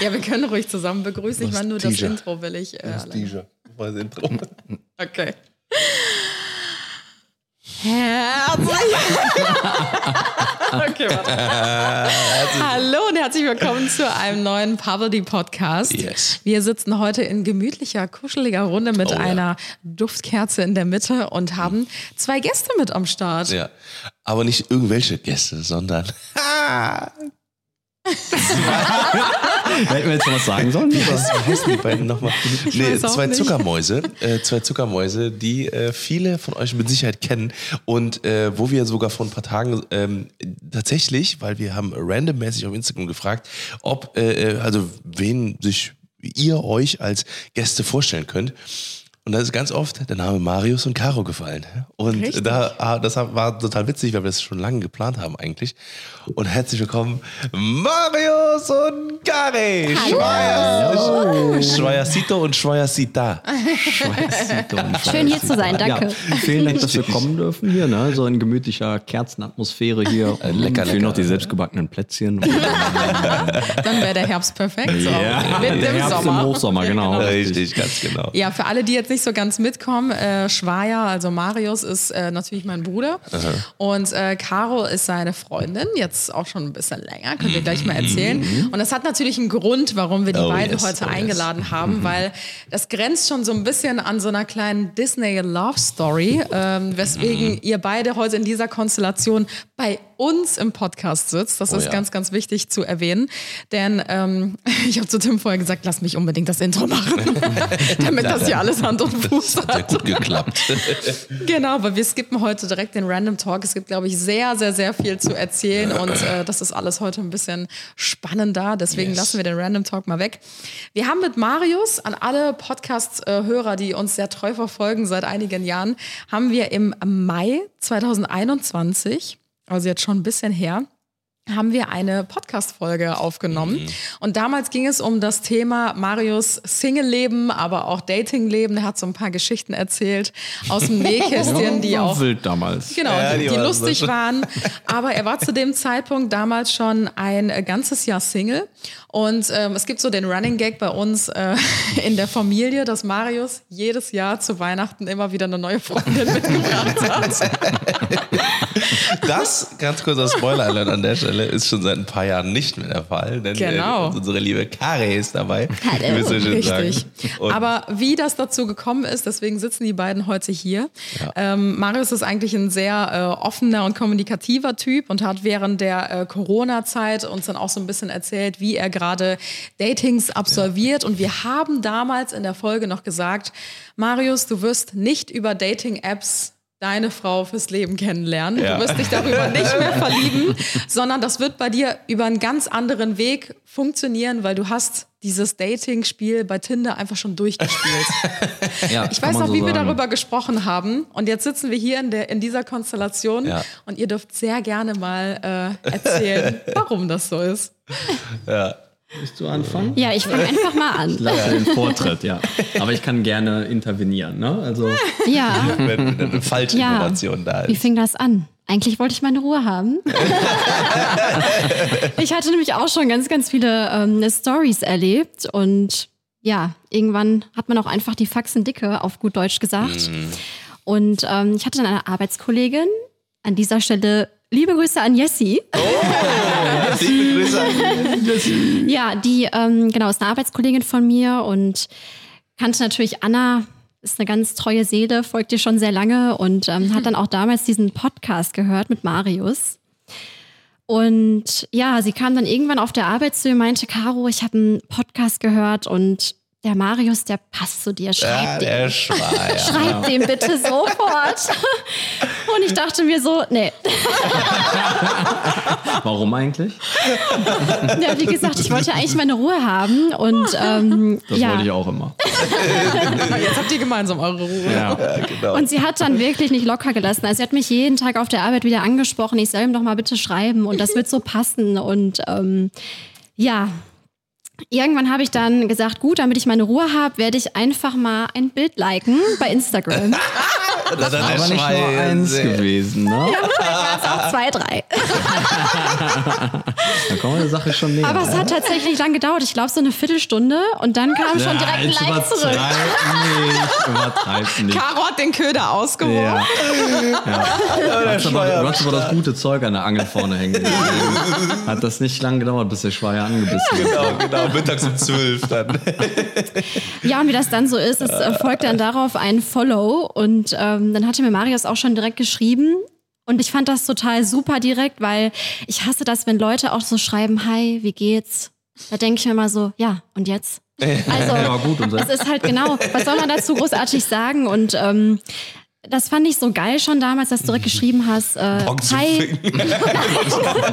Ja, wir können ruhig zusammen begrüßen. Ich meine, nur das. Intro will ich. Äh. Teaser. Das Intro. Okay. Herzlich. okay, warte. Hallo und herzlich willkommen zu einem neuen Poverty Podcast. Yes. Wir sitzen heute in gemütlicher, kuscheliger Runde mit Oh ja. einer Duftkerze in der Mitte und haben zwei Gäste mit am Start. Ja. Aber nicht irgendwelche Gäste, sondern Hätten wir jetzt noch was sagen sollen? Wie heißen, wie heißen die beiden nochmal? Nee, zwei nicht. Zuckermäuse. Äh, zwei Zuckermäuse, die äh, viele von euch mit Sicherheit kennen. Und äh, wo wir sogar vor ein paar Tagen ähm, tatsächlich, weil wir haben randommäßig auf Instagram gefragt, ob, äh, äh, also wen sich ihr euch als Gäste vorstellen könnt. Und da ist ganz oft der Name Marius und Caro gefallen. Und Richtig. da, ah, das war total witzig, weil wir das schon lange geplant haben eigentlich. Und herzlich willkommen, Marius und Kari. Schweier, Schweiercito und Schweiercita. Schön hier zu sein, danke. Ja, vielen Dank, dass wir kommen dürfen hier, ne? So in gemütlicher Kerzenatmosphäre hier. Äh, lecker, Fehlen noch lecker. die selbstgebackenen Plätzchen. Dann wäre der Herbst perfekt. So. Ja, Mit der dem Herbst Sommer. im Hochsommer, genau. Richtig, ganz genau. Ja, für alle, die jetzt nicht so ganz mitkommen, äh, Schwaja, also Marius, ist äh, natürlich mein Bruder. Und äh, Caro ist seine Freundin, jetzt auch schon ein bisschen länger, könnt ihr gleich mal erzählen. Und das hat natürlich einen Grund, warum wir die Oh, beiden yes, heute oh, yes. eingeladen haben, weil das grenzt schon so ein bisschen an so einer kleinen Disney Love Story, ähm, weswegen ihr beide heute in dieser Konstellation bei uns im Podcast sitzt. Das Oh ist ja. ganz, ganz wichtig zu erwähnen. Denn ähm, ich habe zu Tim vorher gesagt, lass mich unbedingt das Intro machen, damit das hier alles Hand und Fuß Das hat hat. gut geklappt. Genau, aber wir skippen heute direkt den Random Talk. Es gibt, glaube ich, sehr, sehr, sehr viel zu erzählen und äh, das ist alles heute ein bisschen spannender. Deswegen Yes. lassen wir den Random Talk mal weg. Wir haben mit Marius an alle Podcast-Hörer, die uns sehr treu verfolgen seit einigen Jahren, haben wir im Mai 2021, also jetzt schon ein bisschen her, haben wir eine Podcast-Folge aufgenommen. Und damals ging es um das Thema Marius Single-Leben, aber auch Dating-Leben. Er hat so ein paar Geschichten erzählt aus dem Nähkästchen, die War auch wild damals. Genau, Ja, die, die die waren lustig so- waren. Aber er war zu dem Zeitpunkt damals schon ein ganzes Jahr Single. Und ähm, es gibt so den Running Gag bei uns äh, in der Familie, dass Marius jedes Jahr zu Weihnachten immer wieder eine neue Freundin mitgebracht hat. Das, ganz kurzer Spoiler-Alert an der Stelle, ist schon seit ein paar Jahren nicht mehr der Fall. Denn Genau. äh, unsere liebe Kari ist dabei. Hallo. Richtig. Aber wie das dazu gekommen ist, deswegen sitzen die beiden heute hier. Ähm, Marius ist eigentlich ein sehr äh, offener und kommunikativer Typ und hat während der äh, Corona-Zeit uns dann auch so ein bisschen erzählt, wie er gerade Datings absolviert. Und wir haben damals in der Folge noch gesagt, Marius, du wirst nicht über Dating-Apps deine Frau fürs Leben kennenlernen. Ja. Du wirst dich darüber nicht mehr verlieben, sondern das wird bei dir über einen ganz anderen Weg funktionieren, weil du hast dieses Dating-Spiel bei Tinder einfach schon durchgespielt. Ja, Ich weiß noch, so wie wir sagen. darüber gesprochen haben. Und jetzt sitzen wir hier in, der, in dieser Konstellation Ja. und ihr dürft sehr gerne mal äh, erzählen, warum das so ist. Willst du anfangen? Ja, ich fange einfach mal an. Lass den Vortritt, ja. Aber ich kann gerne intervenieren, ne? Also, Ja, wenn eine falsche Ja. Information da wie ist. fing das an? Eigentlich wollte ich meine Ruhe haben. ich hatte nämlich auch schon ganz, ganz viele ähm, Stories erlebt und ja, irgendwann hat man auch einfach die Faxen dicke, auf gut Deutsch gesagt. Und ähm, ich hatte dann eine Arbeitskollegin, an dieser Stelle liebe Grüße an Jessie. Liebe Grüße an Ja, die ähm, genau ist eine Arbeitskollegin von mir und kannte natürlich Anna, ist eine ganz treue Seele, folgt ihr schon sehr lange und ähm, hat dann auch damals diesen Podcast gehört mit Marius. Und ja, sie kam dann irgendwann auf der Arbeit zu mir und meinte, Caro, ich habe einen Podcast gehört und der Marius, der passt zu dir, schreib Ja, Schweier. Schreib dem bitte sofort. Und ich dachte mir so, nee. warum eigentlich? Ja, wie gesagt, ich wollte eigentlich meine Ruhe haben. Und ähm, Das ja. wollte ich auch immer. Jetzt habt ihr gemeinsam eure Ruhe. Ja. Ja, genau. Und sie hat dann wirklich nicht locker gelassen. Also sie hat mich jeden Tag auf der Arbeit wieder angesprochen. Ich soll ihm doch mal bitte schreiben und das wird so passen. Und ähm, ja, irgendwann habe ich dann gesagt, gut, damit ich meine Ruhe habe, werde ich einfach mal ein Bild liken bei Instagram. Das Aber nicht nur eins gewesen, ne? Waren es auch zwei, drei. Da kommen wir der Sache schon näher. Aber es hat tatsächlich lang gedauert. Ich glaube, so eine Viertelstunde. Und dann kam schon direkt ein Like zurück. nicht, übertreib nicht. Caro hat den Köder ausgeworfen. Ja. ja. Du, hast aber, du hast aber das gute Zeug an der Angel vorne hängen. Hat das nicht lang gedauert, bis der Schweier angebissen hat. Genau, genau, mittags um 12 dann. Ja, und wie das dann so ist, es äh, folgt dann darauf ein Follow. Und ähm, dann hatte mir Marius auch schon direkt geschrieben. Und ich fand das total super direkt, weil ich hasse das, wenn Leute auch so schreiben, hi, wie geht's? Da denke ich mir mal so, ja, und jetzt? Also, Ja, gut, das ist halt genau, was soll man dazu großartig sagen? Und ähm, das fand ich so geil schon damals, dass du direkt geschrieben hast, äh, hi.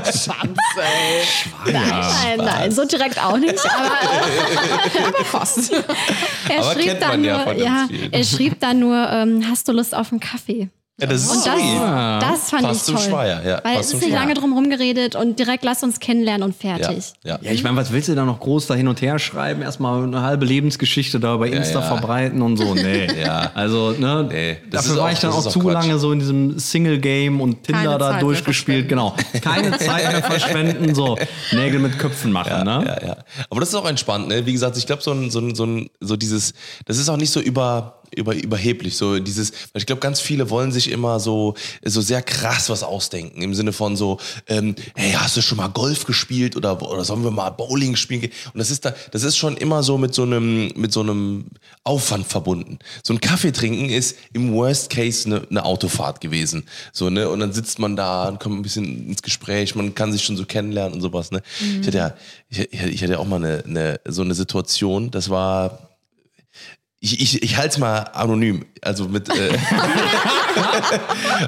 Schanz, ey. Nein, nein, nein, so direkt auch nicht. Aber Aber fast. er Aber schrieb kennt dann nur, ja, er schrieb dann nur, ähm, hast du Lust auf einen Kaffee? Ja, das ist Und das, sweet. das fand Passt ich zum toll. Schweier, ja, Weil passt es ist nicht lange drum rumgeredet und direkt lass uns kennenlernen und fertig. ja. Ja, ich meine, was willst du da noch groß da hin und her schreiben? Erstmal eine halbe Lebensgeschichte da bei Insta ja. verbreiten und so. Nee. Ja. Also, ne, Nee, das dafür ist war auch- ich dann auch ist zu Quatsch. lange so in diesem Single-Game und Tinder Keine da Zeit durchgespielt. Genau. Keine Zeit mehr verschwenden, so Nägel mit Köpfen machen, ne? Ja, ja. Aber das ist auch entspannt, ne? Wie gesagt, ich glaube, so ein, so ein, so ein, so dieses, das ist auch nicht so über, über, überheblich, so dieses, weil ich glaube, ganz viele wollen sich immer so, so sehr krass was ausdenken, im Sinne von so, ähm, hey, hast du schon mal Golf gespielt oder, oder sollen wir mal Bowling spielen? Und das ist da, das ist schon immer so mit so einem, mit so einem Aufwand verbunden. So ein Kaffee trinken ist im Worst Case eine, eine Autofahrt gewesen, so, ne? Und dann sitzt man da und kommt ein bisschen ins Gespräch, man kann sich schon so kennenlernen und sowas, ne? Ich hatte ja, ich, ich ich hatte ja auch mal eine, eine, so eine Situation, das war, ich, ich, ich halte es mal anonym. Also mit. Äh,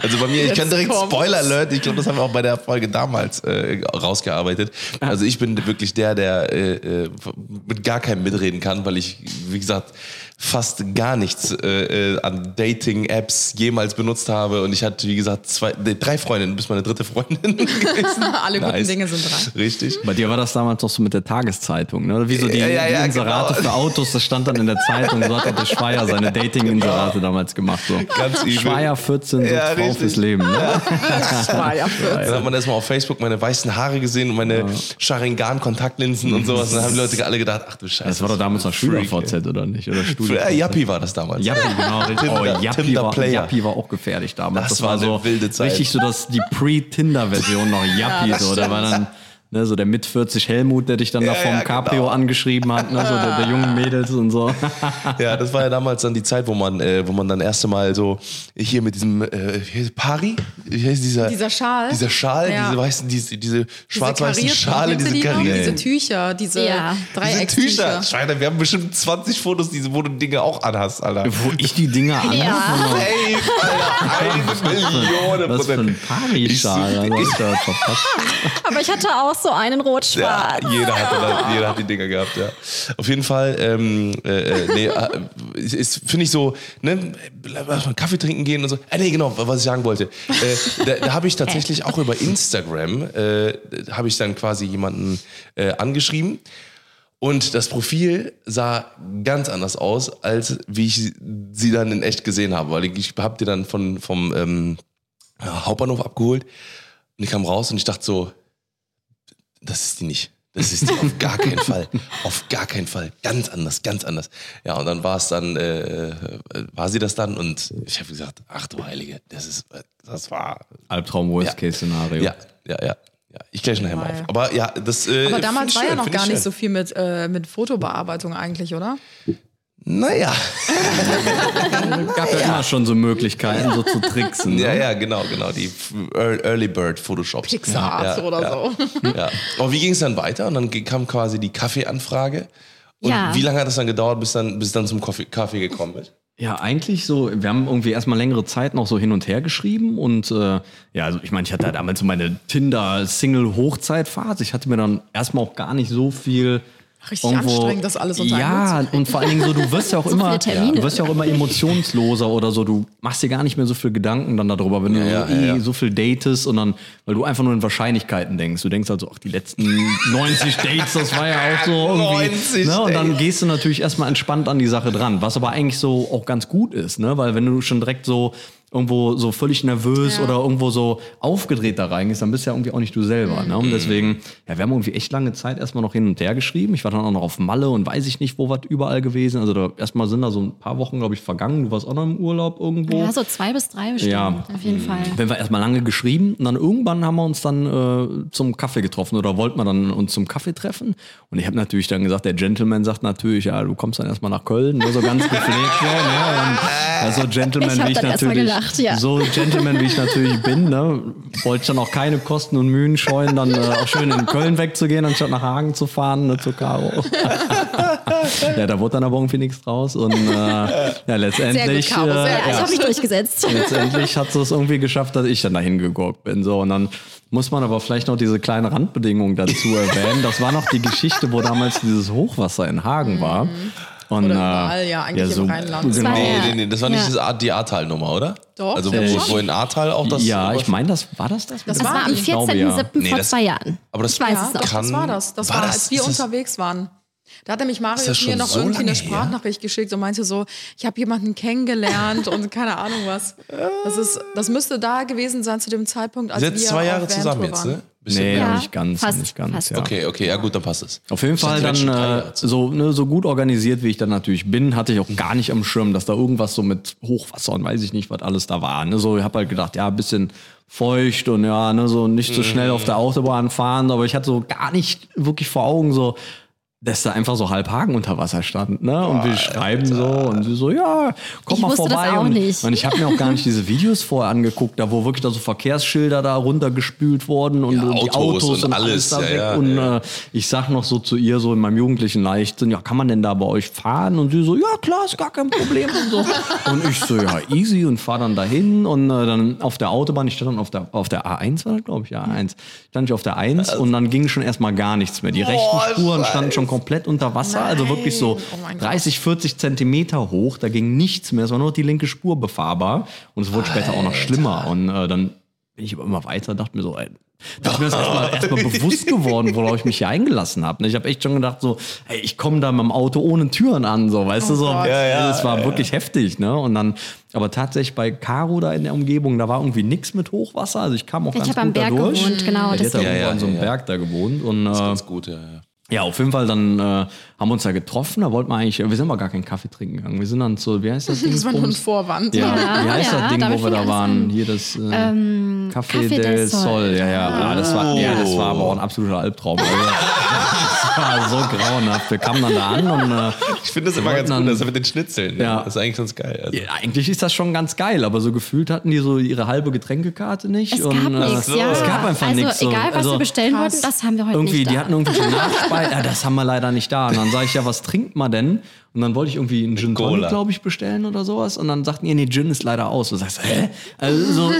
also bei mir, ich kann direkt kommt's. Spoiler Alert, ich glaube, das haben wir auch bei der Folge damals äh, rausgearbeitet. Also ich bin wirklich der, der äh, äh, mit gar keinem mitreden kann, weil ich, wie gesagt, fast gar nichts äh, äh, an Dating-Apps jemals benutzt habe. Und ich hatte, wie gesagt, zwei, nee, drei Freundinnen, bis meine dritte Freundin gewesen. Alle guten Dinge sind drei. Richtig. Bei dir war das damals doch so mit der Tageszeitung, ne? Wie so die, Ja, ja, ja, die Inserate genau. für Autos, das stand dann in der Zeitung. So hat auch der Schweier seine Dating-Inserate damals gemacht. So. Ganz übel. Schweier 14, so Ja, Frau fürs Leben. Ne? Dann hat man erstmal auf Facebook meine weißen Haare gesehen und meine Sharingan-Kontaktlinsen und sowas. Und dann haben die Leute alle gedacht, ach du Scheiße. Das war doch damals noch Schüler-VZ, oder nicht? Oder ey. Studio Ja, Yappi war das damals. Jappi, genau. Richtig. Oh, Jappi, Tinder war, Player. Jappi war auch gefährlich damals. Das Das, war war eine so wilde Zeit. richtig so das, die Pre-Tinder-Version noch Jappi. so. Da war dann ne, so der mit 40 Helmut, der dich dann da vom ja, Cabrio genau. angeschrieben hat, ne, so der, der jungen Mädels und so. Ja, das war ja damals dann die Zeit, wo man, äh, wo man dann erste Mal so hier mit diesem äh, Pari, wie heißt dieser Dieser Schal. dieser Schal, Ja. diese weißen, diese, diese schwarz-weißen Schale, diese karierten. Diese Tücher, diese Ja. Diese Dreieckstücher. Tücher. Wir haben bestimmt 20 Fotos, diese, wo du Dinge auch anhast, Alter. Wo ich die Dinger an. Safe, Alter, eine Million Was für ein Prozent. Pari-Schal. Ja. Aber ich hatte auch so einen rot-schwarz. Ja, jeder, hatte jeder hat die Dinger gehabt, ja. Auf jeden Fall, ähm, äh, äh, nee, äh, finde ich so, ne, lass mal Kaffee trinken gehen und so. Äh, nee, genau, was ich sagen wollte. Äh, da da habe ich tatsächlich auch über Instagram, äh, habe ich dann quasi jemanden äh, angeschrieben. Und das Profil sah ganz anders aus, als wie ich sie dann in echt gesehen habe. Weil ich habe die dann von, vom ähm, Hauptbahnhof abgeholt und ich kam raus und ich dachte so, das ist die nicht. Das ist die auf gar keinen Fall. Auf gar keinen Fall. Ganz anders, ganz anders. Ja, und dann war es dann, äh, war sie das dann und ich habe gesagt, ach du Heilige, das ist, das war, Albtraum Worst-Case-Szenario. ja, ja, ja. ja. Ich gleich nachher mal Geil. auf. Aber ja, das. Äh, Aber damals war ja schön, noch find ich gar nicht schön. so viel mit, äh, mit Fotobearbeitung eigentlich, oder? Naja. gab ja immer schon so Möglichkeiten, so zu tricksen. ne? Ja, ja, genau, genau. Die Ear- Early Bird Photoshops. Pixar ja, oder ja, so. Ja. Aber wie ging es dann weiter? Und dann kam quasi die Kaffeeanfrage. Und Ja. wie lange hat es dann gedauert, bis dann, bis es dann zum Kaffee, Kaffee gekommen ist? Ja, eigentlich so, wir haben irgendwie erstmal längere Zeit noch so hin und her geschrieben und äh, ja, also ich meine, ich hatte da damals so meine Tinder-Single-Hochzeitphase. Ich hatte mir dann erstmal auch gar nicht so viel Richtig anstrengend, das alles unter Ja, und vor allen Dingen so, du wirst ja auch So immer, du wirst ja auch immer emotionsloser oder so. Du machst dir gar nicht mehr so viel Gedanken dann darüber, wenn du Ja, so, ja, eh ja. so viel datest und dann, weil du einfach nur in Wahrscheinlichkeiten denkst. Du denkst also, ach, die letzten 90 Dates, das war ja auch so irgendwie. 90 ne? Und dann gehst du natürlich erstmal entspannt an die Sache dran, was aber eigentlich so auch ganz gut ist, ne? Weil wenn du schon direkt so irgendwo so völlig nervös Ja. oder irgendwo so aufgedreht da reingehst, dann bist du ja irgendwie auch nicht du selber. Ne? Mhm. Und deswegen, ja, wir haben irgendwie echt lange Zeit erstmal noch hin und her geschrieben. Ich war dann auch noch auf Malle und weiß ich nicht, wo was überall gewesen. Also da erstmal sind da so ein paar Wochen, glaube ich, vergangen. Du warst auch noch im Urlaub irgendwo. Ja, so zwei bis drei bestimmt, Ja. auf jeden Fall. Wenn wir erstmal lange geschrieben und dann irgendwann haben wir uns dann äh, zum Kaffee getroffen oder wollten wir dann uns zum Kaffee treffen. Und ich habe natürlich dann gesagt, der Gentleman sagt natürlich, ja, du kommst dann erstmal nach Köln, ne, so ganz gepflegt. so, ne? und, also Gentleman, Ich wie ich natürlich, gelacht, ja. so Gentleman, wie ich natürlich bin, ne, wollte ich dann auch keine Kosten und Mühen scheuen, dann äh, auch schön in Köln wegzugehen, anstatt nach Hagen zu fahren, ne, zu Caro. ja, da wurde dann aber irgendwie nichts draus und äh, ja, letztendlich. Caro, sehr äh, Ja, ich habe mich durchgesetzt. letztendlich hat es irgendwie geschafft, dass ich dann dahin geguckt bin. So, und dann muss man aber vielleicht noch diese kleine Randbedingung dazu erwähnen. Das war noch die Geschichte, wo damals dieses Hochwasser in Hagen war. Und, Oder äh, überall, ja, eigentlich im Rheinland. Genau. Nee, Ja. nee, nee, das war nicht Ja. die Ahrtal-Nummer, oder? Doch, Also, ja, wo, wo in Ahrtal auch das. ja, ich meine, das war das das. Das Das war am die. 14.07. glaube, ja. Nee, vor das- zwei Jahren. aber das ich weiß Ja, es doch, das war das. Das war war, das- als wir unterwegs waren. Da hat nämlich Marius mir noch so irgendwie eine lange her? Sprachnachricht geschickt und meinte so, ich habe jemanden kennengelernt und keine Ahnung was. Das, ist, das müsste da gewesen sein zu dem Zeitpunkt, als Ihr wir zwei Jahre zusammen jetzt, waren. ne? Bisschen Nee. Ja, nicht ganz, fast, nicht ganz. fast. Ja. Okay, okay, ja gut, dann passt es. Auf jeden Ich Fall dann äh, so, ne, so gut organisiert, wie ich dann natürlich bin, hatte ich auch gar nicht am Schirm, dass da irgendwas so mit Hochwasser und weiß ich nicht, was alles da war. Ne? So, ich habe halt gedacht, ja, ein bisschen feucht und ja, ne, so nicht so schnell auf der Autobahn fahren, aber ich hatte so gar nicht wirklich vor Augen so, dass da einfach so halb Hagen unter Wasser stand, ne? Und wir schreiben so und sie so, ja, komm Ich mal wusste das vorbei. auch und, nicht. und ich habe mir auch gar nicht diese Videos vorher angeguckt, da wo wirklich da so Verkehrsschilder da runtergespült wurden und, Ja, und die Autos Autos und und, alles da ja, weg. ja, und ja. Äh, ich sag noch so zu ihr so in meinem jugendlichen Leichtsinn, ja, kann man denn da bei euch fahren? Und sie so, ja klar, ist gar kein Problem und so. Und ich so, ja, easy und fahr dann dahin und äh, dann auf der Autobahn, ich stand dann auf der, auf der A1, war glaube ich, ja, A1, stand ich auf der 1 und dann ging schon erstmal gar nichts mehr. Die rechten Spuren standen schon komplett unter Wasser, also wirklich so Oh mein Gott. 30, 40 Zentimeter hoch, da ging nichts mehr, es war nur die linke Spur befahrbar und es wurde später auch noch schlimmer und äh, dann bin ich aber immer weiter, dachte mir so, ey, da ist mir das erstmal erst bewusst geworden, worauf ich mich hier eingelassen habe. Ich habe echt schon gedacht, so, ey, ich komme da mit dem Auto ohne Türen an, so, weißt du, so. Ja, ja, das war wirklich heftig, ne? Und dann, aber tatsächlich bei Caro da in der Umgebung, da war irgendwie nichts mit Hochwasser. Also ich kam auch Ich ganz habe am gut da Berg durch. gewohnt, genau. Ja, die hat da deswegen. Ja, irgendwo ja, an so einem ja, ja. Berg da gewohnt. Und, äh, Ganz gut, ja, ja. Ja, auf jeden Fall dann äh, haben wir uns da getroffen. Da wollten wir eigentlich, wir sind aber gar keinen Kaffee trinken gegangen. Wir sind dann zu, wie heißt das Ding? Das war nur ein Vorwand. Ja, Ja, wie heißt ja, das Ding, wo wir da waren? an. Hier das äh, Café, Café del del Sol. Sol. Ja, ja, ja, das war, ja, das war aber auch ein absoluter Albtraum. Also, das war so grauenhaft. Wir kamen dann da an und äh, Ich finde das immer ganz gut, das mit den Schnitzeln. Ja. Das ist eigentlich ganz geil. Also. ja, eigentlich ist das schon ganz geil, aber so gefühlt hatten die so ihre halbe Getränkekarte nicht. Es und, gab äh, nichts, ja. Es gab einfach also nichts. so. egal, was also, wir bestellen krass. wollten, das haben wir heute irgendwie, nicht die da. hatten irgendwelche Nachspeisen, ja, das haben wir leider nicht da. Und dann sage ich, ja, was trinkt man denn? Und dann wollte ich irgendwie einen Gin Tonic, glaube ich, bestellen oder sowas. Und dann sagten die, nee, Gin ist leider aus. Und du sagst, hä? Also so,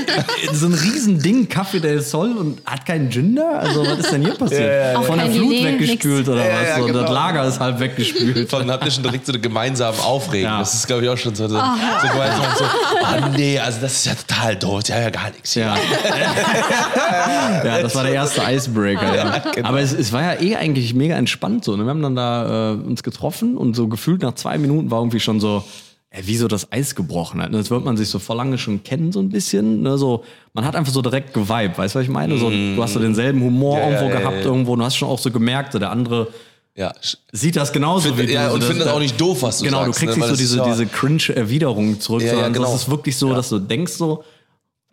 so ein Riesending, Café del Sol und hat keinen Gin da? Also was ist denn hier passiert? Auch Von der Flut Lillet, weggespült nix. oder was? ja, und genau. das Lager ist halb weggespült. Dann habt ihr schon direkt so eine gemeinsame Aufregung. Ja. Das ist, glaube ich, auch schon so, so, so gemeinsam so, ah nee, also das ist ja total doof, ja, ja, gar nichts. Ja. ja, das war der erste Icebreaker. Ja, genau. Aber es, es war ja eh eigentlich mega entspannt so. Ne? Wir haben dann da äh, uns getroffen und so gefühlt nach zwei Minuten war irgendwie schon so, ey, wie so das Eis gebrochen hat. Ne? Das wird man sich so vor lange schon kennen, so ein bisschen. Ne? So, man hat einfach so direkt geweibt, weißt du, was ich meine? So, du hast so denselben Humor Ja, irgendwo ja, gehabt, irgendwo. Und du hast schon auch so gemerkt, so der andere Ja, sieht das genauso Find- wie du. ja, und das- findet auch nicht doof, was du Genau, sagst, du kriegst ne? nicht so das diese, diese Cringe-Erwiderung zurück, Ja, sondern genau. das ist wirklich so, dass du denkst so,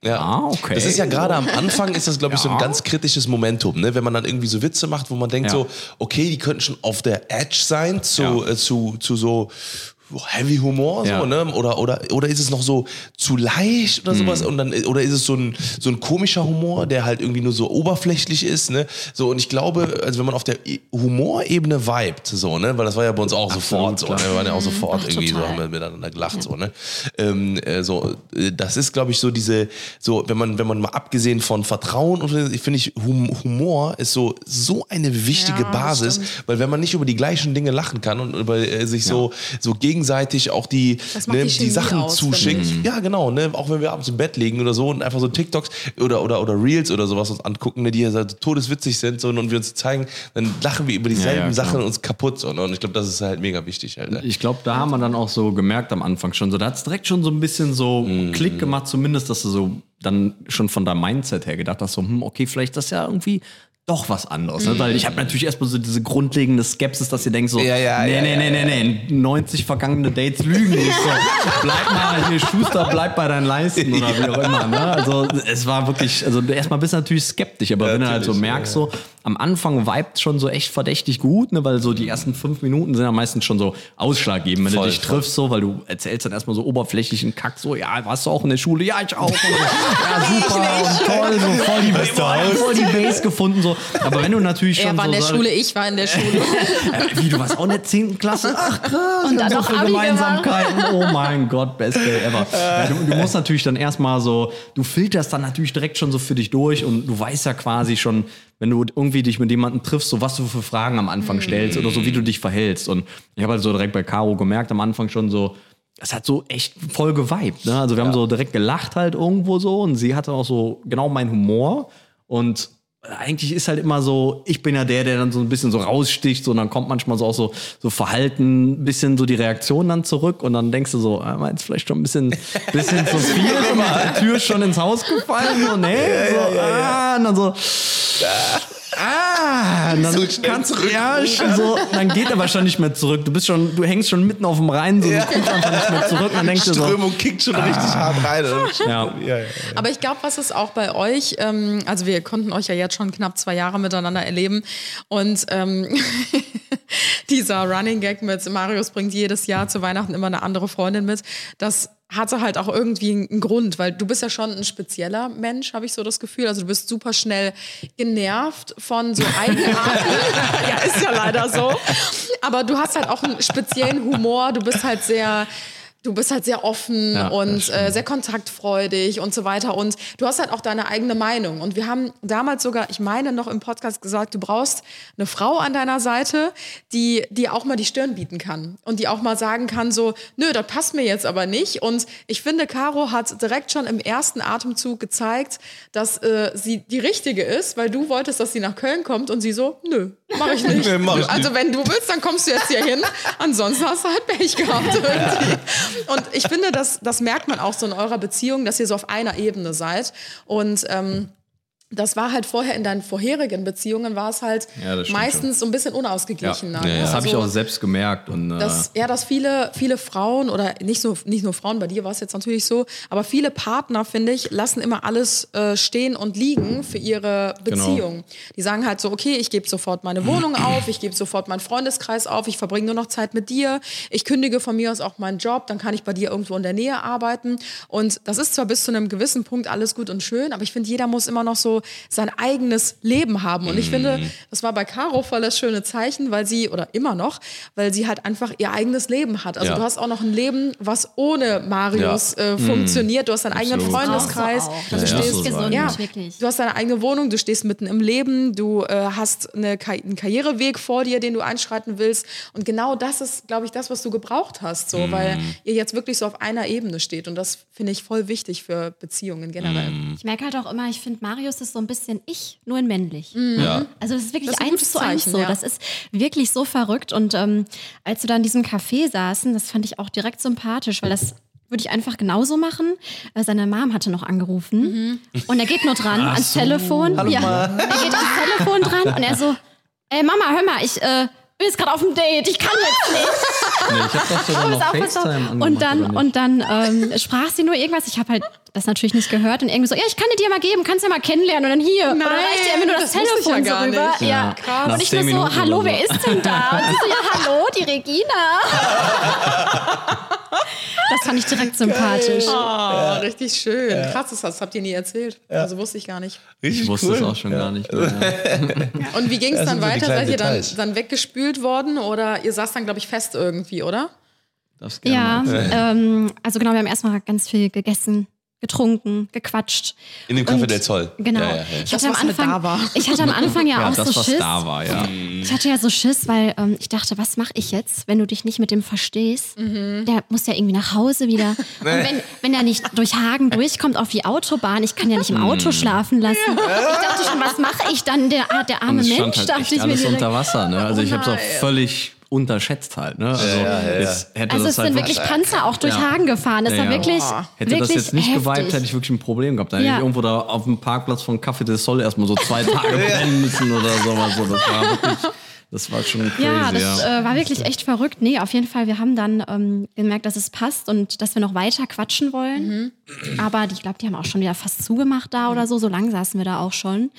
Ja. Ah, okay. Das ist ja gerade am Anfang ist das, glaube ich, so ein Ja. ganz kritisches Momentum, ne? wenn man dann irgendwie so Witze macht, wo man denkt Ja. so, okay, die könnten schon auf der Edge sein zu, Ja. äh, zu, zu so Heavy Humor, Ja. so, ne? Oder, oder, oder ist es noch so zu leicht oder sowas? Und dann, oder ist es so ein, so ein komischer Humor, der halt irgendwie nur so oberflächlich ist, ne? So, und ich glaube, also wenn man auf der E- Humorebene vibet, so, ne? Weil das war ja bei uns auch sofort so, ne? Wir waren ja auch sofort Ach, irgendwie so, haben wir miteinander gelacht, so, ne? Ähm, äh, so, äh, das ist, glaube ich, so diese, so, wenn man, wenn man mal abgesehen von Vertrauen und ich finde ich, hum Humor ist so, so eine wichtige Ja, Basis, stimmt. weil wenn man nicht über die gleichen Dinge lachen kann und über äh, sich so, so gegenseitig auch die, ne, die die, Sachen aus, zuschickt, finde ja genau, ne, auch wenn wir abends im Bett liegen oder so und einfach so TikToks oder, oder, oder Reels oder sowas uns angucken, ne, die ja so todeswitzig sind so, und wir uns zeigen, dann lachen wir über dieselben Ja, ja. Sachen uns kaputt so, ne, und ich glaube, das ist halt mega wichtig, Alter. Ich glaube, da haben wir dann auch so gemerkt am Anfang schon, so da hat es direkt schon so ein bisschen so Mhm. Klick gemacht, zumindest, dass du so dann schon von deinem Mindset her gedacht hast, so, hm, okay, vielleicht das ja irgendwie doch was anderes. Ne? Weil ich habe natürlich erstmal so diese grundlegende Skepsis, dass ihr denkt so, Ja, ja, nee, ja, nee, nee, nee, nee, 90 vergangene Dates lügen nicht. So, bleib mal hier, Schuster, bleib bei deinen Leisten oder wie auch immer. Ne? Also es war wirklich, also erstmal bist du natürlich skeptisch, aber wenn du halt so merkst, so am Anfang vibet schon so echt verdächtig gut, ne? weil so die ersten fünf Minuten sind ja meistens schon so ausschlaggebend, wenn Voll, du dich voll. triffst, so, weil du erzählst dann erstmal so oberflächlichen Kack, so, ja, warst du auch in der Schule? Ja, ich auch. Und so, ja, super und toll, so voll die, voll die Base gefunden, so. Aber wenn du natürlich schon Er war so in der sag- Schule, ich war in der Schule. äh, Wie, du warst auch in der 10. Klasse? Ach krass. Und dann so viele Gemeinsamkeiten. Oh mein Gott, best day ever. Ja, du, du musst natürlich dann erstmal so, du filterst dann natürlich direkt schon so für dich durch und du weißt ja quasi schon, wenn du irgendwie dich mit jemandem triffst, so was du für Fragen am Anfang stellst oder so, wie du dich verhältst. Und ich habe halt so direkt bei Caro gemerkt, am Anfang schon so, es hat so echt voll geweibt. Ne? Also wir haben so direkt gelacht halt irgendwo so und sie hatte auch so genau meinen Humor und eigentlich ist halt immer so, ich bin ja der, der dann so ein bisschen so raussticht, so und dann kommt manchmal so auch so, so Verhalten, ein bisschen so die Reaktion dann zurück und dann denkst du so, ah, meinst vielleicht schon ein bisschen, bisschen zu viel, der Tür schon ins Haus gefallen, so, nee, so, ah, und dann so, ah, dann So kannst du, ja, schon so, dann geht er wahrscheinlich nicht mehr zurück, du bist schon, du hängst schon mitten auf dem Rhein, so, kommst einfach nicht mehr zurück, dann denkst du so, Strömung kickt schon richtig hart rein. ja, Ja, ja. Aber ich glaube, was ist auch bei euch, ähm, also wir konnten euch ja jetzt schon knapp zwei Jahre miteinander erleben. Und ähm, dieser Running Gag mit Marius bringt jedes Jahr zu Weihnachten immer eine andere Freundin mit, das hatte halt auch irgendwie einen Grund, weil du bist ja schon ein spezieller Mensch, habe ich so das Gefühl. Also du bist super schnell genervt von so Eigenarten. ja, ist ja leider so. Aber du hast halt auch einen speziellen Humor. Du bist halt sehr du bist halt sehr offen Ja, und äh, sehr kontaktfreudig und so weiter. Und du hast halt auch deine eigene Meinung. Und wir haben damals sogar, ich meine, noch im Podcast gesagt, du brauchst eine Frau an deiner Seite, die dir auch mal die Stirn bieten kann. Und die auch mal sagen kann, so, nö, das passt mir jetzt aber nicht. Und ich finde, Caro hat direkt schon im ersten Atemzug gezeigt, dass äh, sie die Richtige ist, weil du wolltest, dass sie nach Köln kommt und sie so, nö, mach ich nicht. Nee, mach ich also wenn du willst, dann kommst du jetzt hier hin. Ansonsten hast du halt Pech gehabt irgendwie. Und ich finde, das, das merkt man auch so in eurer Beziehung, dass ihr so auf einer Ebene seid. Und ähm, das war halt vorher in deinen vorherigen Beziehungen, war es halt Ja, meistens so ein bisschen unausgeglichener. Ja, ja, ne? das habe ich Also, auch selbst gemerkt und äh, dass, ja, dass viele, viele Frauen oder nicht, so, nicht nur Frauen, bei dir war es jetzt natürlich so, aber viele Partner, finde ich, lassen immer alles äh, stehen und liegen für ihre Genau. Beziehung. Die sagen halt so, okay, ich gebe sofort meine Wohnung auf, ich gebe sofort meinen Freundeskreis auf, ich verbringe nur noch Zeit mit dir, ich kündige von mir aus auch meinen Job, dann kann ich bei dir irgendwo in der Nähe arbeiten. Und das ist zwar bis zu einem gewissen Punkt alles gut und schön, aber ich finde, jeder muss immer noch so sein eigenes Leben haben. Und ich finde, das war bei Caro voll das schöne Zeichen, weil sie, oder immer noch, weil sie halt einfach ihr eigenes Leben hat. Also Ja. du hast auch noch ein Leben, was ohne Marius äh, funktioniert. Du hast deinen eigenen Absolut. Freundeskreis. Auch so auch. Du Ja, ja, stehst, ja, wirklich. du hast deine eigene Wohnung, du stehst mitten im Leben, du äh, hast eine, einen Karriereweg vor dir, den du einschreiten willst. Und genau das ist, glaube ich, das, was du gebraucht hast, so, weil ihr jetzt wirklich so auf einer Ebene steht. Und das finde ich voll wichtig für Beziehungen generell. Ich merke halt auch immer, ich finde, Marius ist so ein bisschen ich, nur in männlich. Ja. Also das ist wirklich Das ist ein eins zu eins so. ja. Das ist wirklich so verrückt. Und ähm, als wir da in diesem Café saßen, das fand ich auch direkt sympathisch, weil das würde ich einfach genauso machen. Äh, seine Mom hatte noch angerufen und er geht nur dran ans Telefon. ja, er geht ans Telefon dran und er so, ey Mama, hör mal, ich äh, bin jetzt gerade auf dem Date, ich kann jetzt nicht. Nee, ich habe doch sogar noch. FaceTime. Und dann, und dann ähm, sprach sie nur irgendwas. Ich habe halt das natürlich nicht gehört und irgendwie so, ja, ich kann die dir mal geben, kannst ja mal kennenlernen und dann hier. und dann reicht ihr mir nur das, das Telefon ja so rüber. nicht. Ja, Ja, krass. Und ich nur so, Minuten hallo, wer ist denn da? Und sie so, ja, hallo, die Regina. Das fand ich direkt sympathisch. Oh, richtig schön. Krass, das, das habt ihr nie erzählt. Also wusste ich gar nicht. Richtig Ich wusste cool. es auch schon gar nicht. Mehr, ja. Und wie ging es dann so weiter? Seid ihr dann, dann weggespült worden oder ihr saß dann, glaube ich, fest irgendwie, oder? Ja, ähm, also genau, wir haben erstmal ganz viel gegessen, getrunken, gequatscht. In dem Café Und- del Zoll. Genau. Ja, ja, ja. Ich, Das, hatte am was mit Anfang, da war. ich hatte am Anfang ja, Ja, auch das, so was Schiss. da war, ja. Ich hatte ja so Schiss, weil ähm, ich dachte, was mache ich jetzt, wenn du dich nicht mit dem verstehst? Mhm. Der muss ja irgendwie nach Hause wieder. Und wenn, wenn er nicht durch Hagen durchkommt auf die Autobahn, ich kann ja nicht im Auto schlafen lassen. Ich dachte schon, was mache ich dann? Der, der Und arme es Mensch, halt dachte ich mir alles direkt. unter Wasser. Ne? Also ich habe es auch völlig unterschätzt halt. Ne? Also es hätte Also das es halt sind wirklich Panzer auch durch Ja. Hagen gefahren. Das Ja, war ja. wirklich, Boah. Hätte wirklich das jetzt nicht heftig. geweibt, hätte ich wirklich ein Problem gehabt. Da hätte Ja. ich irgendwo da auf dem Parkplatz von Café del Sol erstmal so zwei Tage pennen müssen oder sowas. So, das war wirklich, das war schon crazy. Ja, das ja. Äh, war wirklich echt verrückt. Nee, auf jeden Fall, wir haben dann ähm, gemerkt, dass es passt und dass wir noch weiter quatschen wollen. Aber die- ich glaube, die haben auch schon wieder fast zugemacht da oder so. So lang saßen wir da auch schon.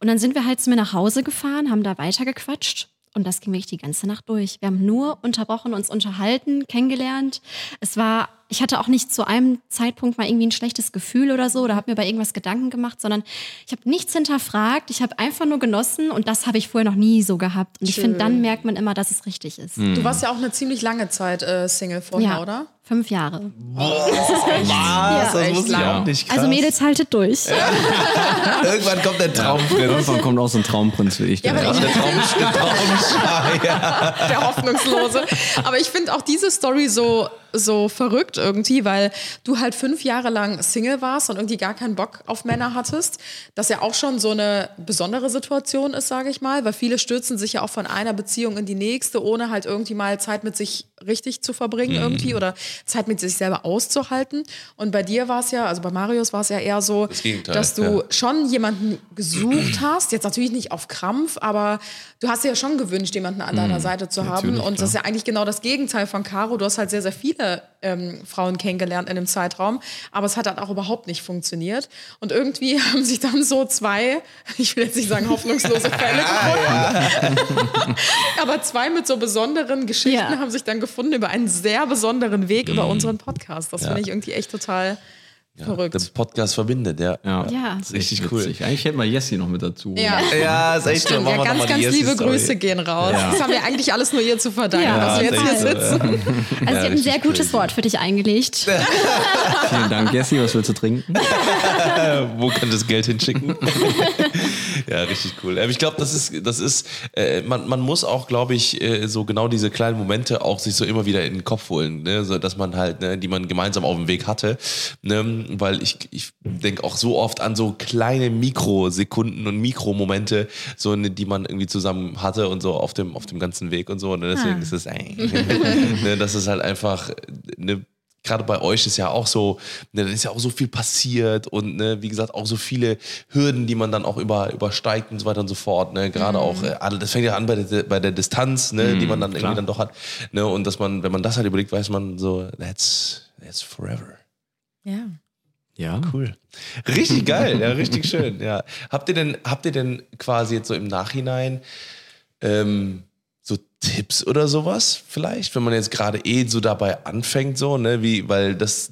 Und dann sind wir halt zu mir nach Hause gefahren, haben da weiter gequatscht. Und das ging wirklich die ganze Nacht durch. Wir haben nur unterbrochen, uns unterhalten, kennengelernt. Es war, ich hatte auch nicht zu einem Zeitpunkt mal irgendwie ein schlechtes Gefühl oder so oder habe mir bei irgendwas Gedanken gemacht, sondern ich habe nichts hinterfragt. Ich habe einfach nur genossen und das habe ich vorher noch nie so gehabt. Und ich finde, dann merkt man immer, dass es richtig ist. Du warst ja auch eine ziemlich lange Zeit äh, Single vorher, Ja, oder? fünf Jahre. Was? Ja, das echt wusste ich lang. auch nicht. Krass. Also Mädels, haltet durch. Irgendwann kommt der Traumprinz. Irgendwann kommt auch so ein Traumprinz wie ich. Ja, da- Der Traum, der Traumschrei. Ja. der Hoffnungslose. Aber ich finde auch diese Story so, so verrückt irgendwie, weil du halt fünf Jahre lang Single warst und irgendwie gar keinen Bock auf Männer hattest. Das ja auch schon so eine besondere Situation ist, sage ich mal, weil viele stürzen sich ja auch von einer Beziehung in die nächste, ohne halt irgendwie mal Zeit mit sich richtig zu verbringen irgendwie oder Zeit mit sich selber auszuhalten. Und bei dir war es ja, also bei Marius war es ja eher so, Gegenteil, dass du ja. schon jemanden gesucht hast, jetzt natürlich nicht auf Krampf, aber du hast dir ja schon gewünscht, jemanden an deiner Seite zu haben. natürlich, Und das ist ja eigentlich genau das Gegenteil von Caro. Du hast halt sehr, sehr viele ähm, Frauen kennengelernt in dem Zeitraum, aber es hat dann auch überhaupt nicht funktioniert. Und irgendwie haben sich dann so zwei, ich will jetzt nicht sagen hoffnungslose Fälle gefunden, aber zwei mit so besonderen Geschichten Ja. haben sich dann gefunden über einen sehr besonderen Weg über unseren Podcast. Das finde ich irgendwie echt total verrückt. Der Podcast verbindet, ja. Ja, Ja. Das ist Richtig echt cool. witzig. Eigentlich hätten wir Jessie noch mit dazu. Ja. Ja, ist echt so. Ja, ganz, ganz liebe Jessie-Story. Grüße gehen raus. Das haben wir eigentlich alles nur ihr zu verdanken, Ja, dass wir jetzt hier sitzen. Also sie hat ein sehr gutes crazy. Wort für dich eingelegt. Vielen Dank, Jessie. Was willst du trinken? Wo kann das Geld hinschicken? ja, richtig cool. Ich glaube, das ist, das ist, äh, man, man muss auch, glaube ich, äh, so genau diese kleinen Momente auch sich so immer wieder in den Kopf holen, ne? so, dass man halt, ne, die man gemeinsam auf dem Weg hatte, ne? weil ich, ich denke auch so oft an so kleine Mikrosekunden und Mikromomente, so ne, die man irgendwie zusammen hatte und so auf dem, auf dem ganzen Weg und so. Und deswegen Ah. ist es, äh, ne, das ist halt einfach ne, gerade bei euch ist ja auch so, ne, da ist ja auch so viel passiert und ne, wie gesagt auch so viele Hürden, die man dann auch über, übersteigt und so weiter und so fort. Ne, gerade auch, äh, das fängt ja an bei der, bei der Distanz, ne, die man dann irgendwie klar. dann doch hat. Ne, und dass man, wenn man das halt überlegt, weiß man so, that's, that's forever. Ja. Ja. Cool. Richtig geil, ja, richtig schön. Ja. Habt ihr denn, habt ihr denn quasi jetzt so im Nachhinein ähm, so Tipps oder sowas vielleicht, wenn man jetzt gerade eh so dabei anfängt, so, ne, wie, weil das,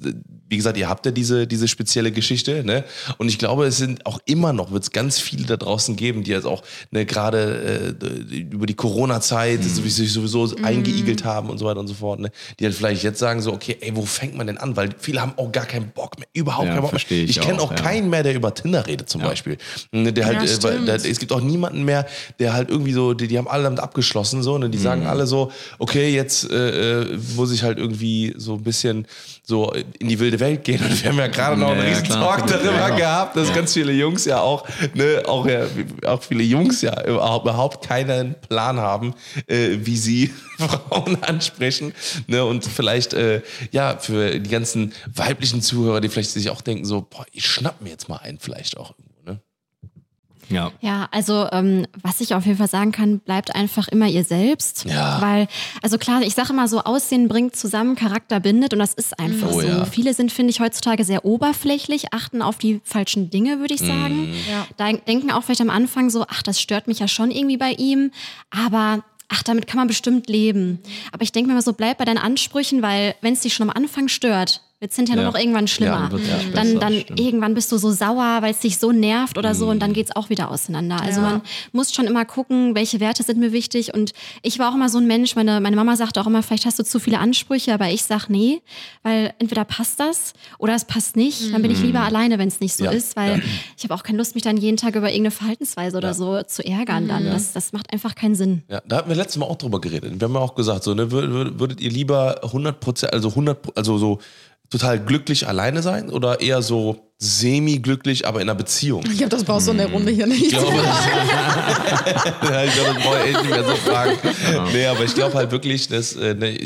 wie gesagt, ihr habt ja diese, diese spezielle Geschichte, ne, und ich glaube, es sind auch immer noch, wird es ganz viele da draußen geben, die jetzt auch, ne, gerade äh, über die Corona-Zeit sowieso, sich sowieso eingeigelt haben und so weiter und so fort, ne, die halt vielleicht jetzt sagen so, okay, ey, wo fängt man denn an, weil viele haben auch gar keinen Bock mehr, überhaupt Ja, keinen Bock mehr. ich Ich kenne auch, auch ja. keinen mehr, der über Tinder redet zum Beispiel. Ne, Der halt, Ja, äh, weil, der, es gibt auch niemanden mehr, der halt irgendwie so, die, die haben alle damit abgeschlossen, so, ne? die sagen Mhm. alle so, okay, jetzt äh, äh, muss ich halt irgendwie so ein bisschen so in die wilde Welt gehen. Und wir haben ja gerade noch einen Ja, ja, riesen klar. Talk darüber Ja. gehabt, dass ganz viele Jungs ja auch, ne, auch, ja, auch viele Jungs ja überhaupt, keinen Plan haben, äh, wie sie Frauen ansprechen. Ne? Und vielleicht, äh, ja, für die ganzen weiblichen Zuhörer, die vielleicht sich auch denken, so, boah, ich schnapp mir jetzt mal einen vielleicht auch? Ja. Ja, also ähm, was ich auf jeden Fall sagen kann, bleibt einfach immer ihr selbst. Ja. Weil, also klar, ich sage immer so, Aussehen bringt zusammen, Charakter bindet und das ist einfach Oh so. ja. Viele sind, finde ich, heutzutage sehr oberflächlich, achten auf die falschen Dinge, würde ich sagen. Ja. Da denken auch vielleicht am Anfang so, ach, das stört mich ja schon irgendwie bei ihm, aber ach, damit kann man bestimmt leben. Aber ich denke mir immer so, bleib bei deinen Ansprüchen, weil wenn es dich schon am Anfang stört, wird es hinterher Ja. nur noch irgendwann schlimmer. dann wird's nicht dann besser, dann stimmt. irgendwann bist du so sauer, weil es dich so nervt oder so und dann geht's auch wieder auseinander. Also Ja. man muss schon immer gucken, welche Werte sind mir wichtig und ich war auch immer so ein Mensch, meine, meine Mama sagte auch immer, vielleicht hast du zu viele Ansprüche, aber ich sag nee, weil entweder passt das oder es passt nicht, dann bin ich lieber alleine, wenn es nicht so Ja, ist, weil ich habe auch keine Lust, mich dann jeden Tag über irgendeine Verhaltensweise oder so zu ärgern dann. Das, das macht einfach keinen Sinn. Ja, da hatten wir letztes Mal auch drüber geredet. Wir haben ja auch gesagt, so, ne, wür- wür- würdet ihr lieber 100 Prozent, also 100, Pro- also so total glücklich alleine sein oder eher so semi-glücklich, aber in einer Beziehung? Ich glaube, das brauchst du in der Runde hier nicht. Ich glaube, das, ja, ich glaube, das brauche ich echt nicht mehr so fragen. Nee, aber ich glaube halt wirklich, dass, äh, ne,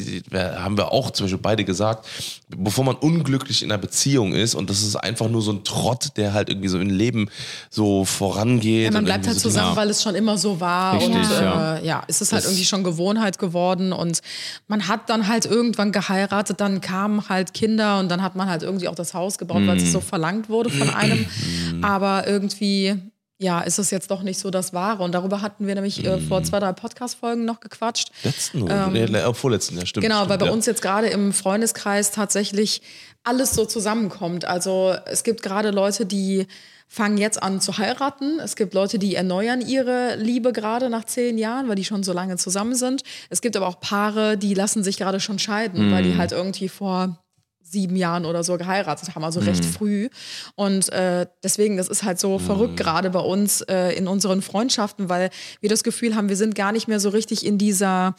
haben wir auch zum Beispiel beide gesagt, bevor man unglücklich in einer Beziehung ist und das ist einfach nur so ein Trott, der halt irgendwie so im Leben so vorangeht. Ja, man bleibt halt so zusammen, Dinge- weil es schon immer so war. Richtig, und äh, ja. ja. es ist halt irgendwie schon Gewohnheit geworden. Und man hat dann halt irgendwann geheiratet, dann kamen halt Kinder und dann hat man halt irgendwie auch das Haus gebaut, weil es so verlangt wurde von einem. Aber irgendwie. Ja, ist es jetzt doch nicht so das Wahre. Und darüber hatten wir nämlich äh, vor zwei, drei Podcast-Folgen noch gequatscht. Letzten oder nee, äh, vorletzten, ja, stimmt. Genau, stimmt, weil bei ja. uns jetzt gerade im Freundeskreis tatsächlich alles so zusammenkommt. Also es gibt gerade Leute, die fangen jetzt an zu heiraten. Es gibt Leute, die erneuern ihre Liebe gerade nach zehn Jahren, weil die schon so lange zusammen sind. Es gibt aber auch Paare, die lassen sich gerade schon scheiden, weil die halt irgendwie vor sieben Jahren oder so geheiratet haben, also recht früh. Und äh, deswegen, das ist halt so verrückt gerade bei uns äh, in unseren Freundschaften, weil wir das Gefühl haben, wir sind gar nicht mehr so richtig in dieser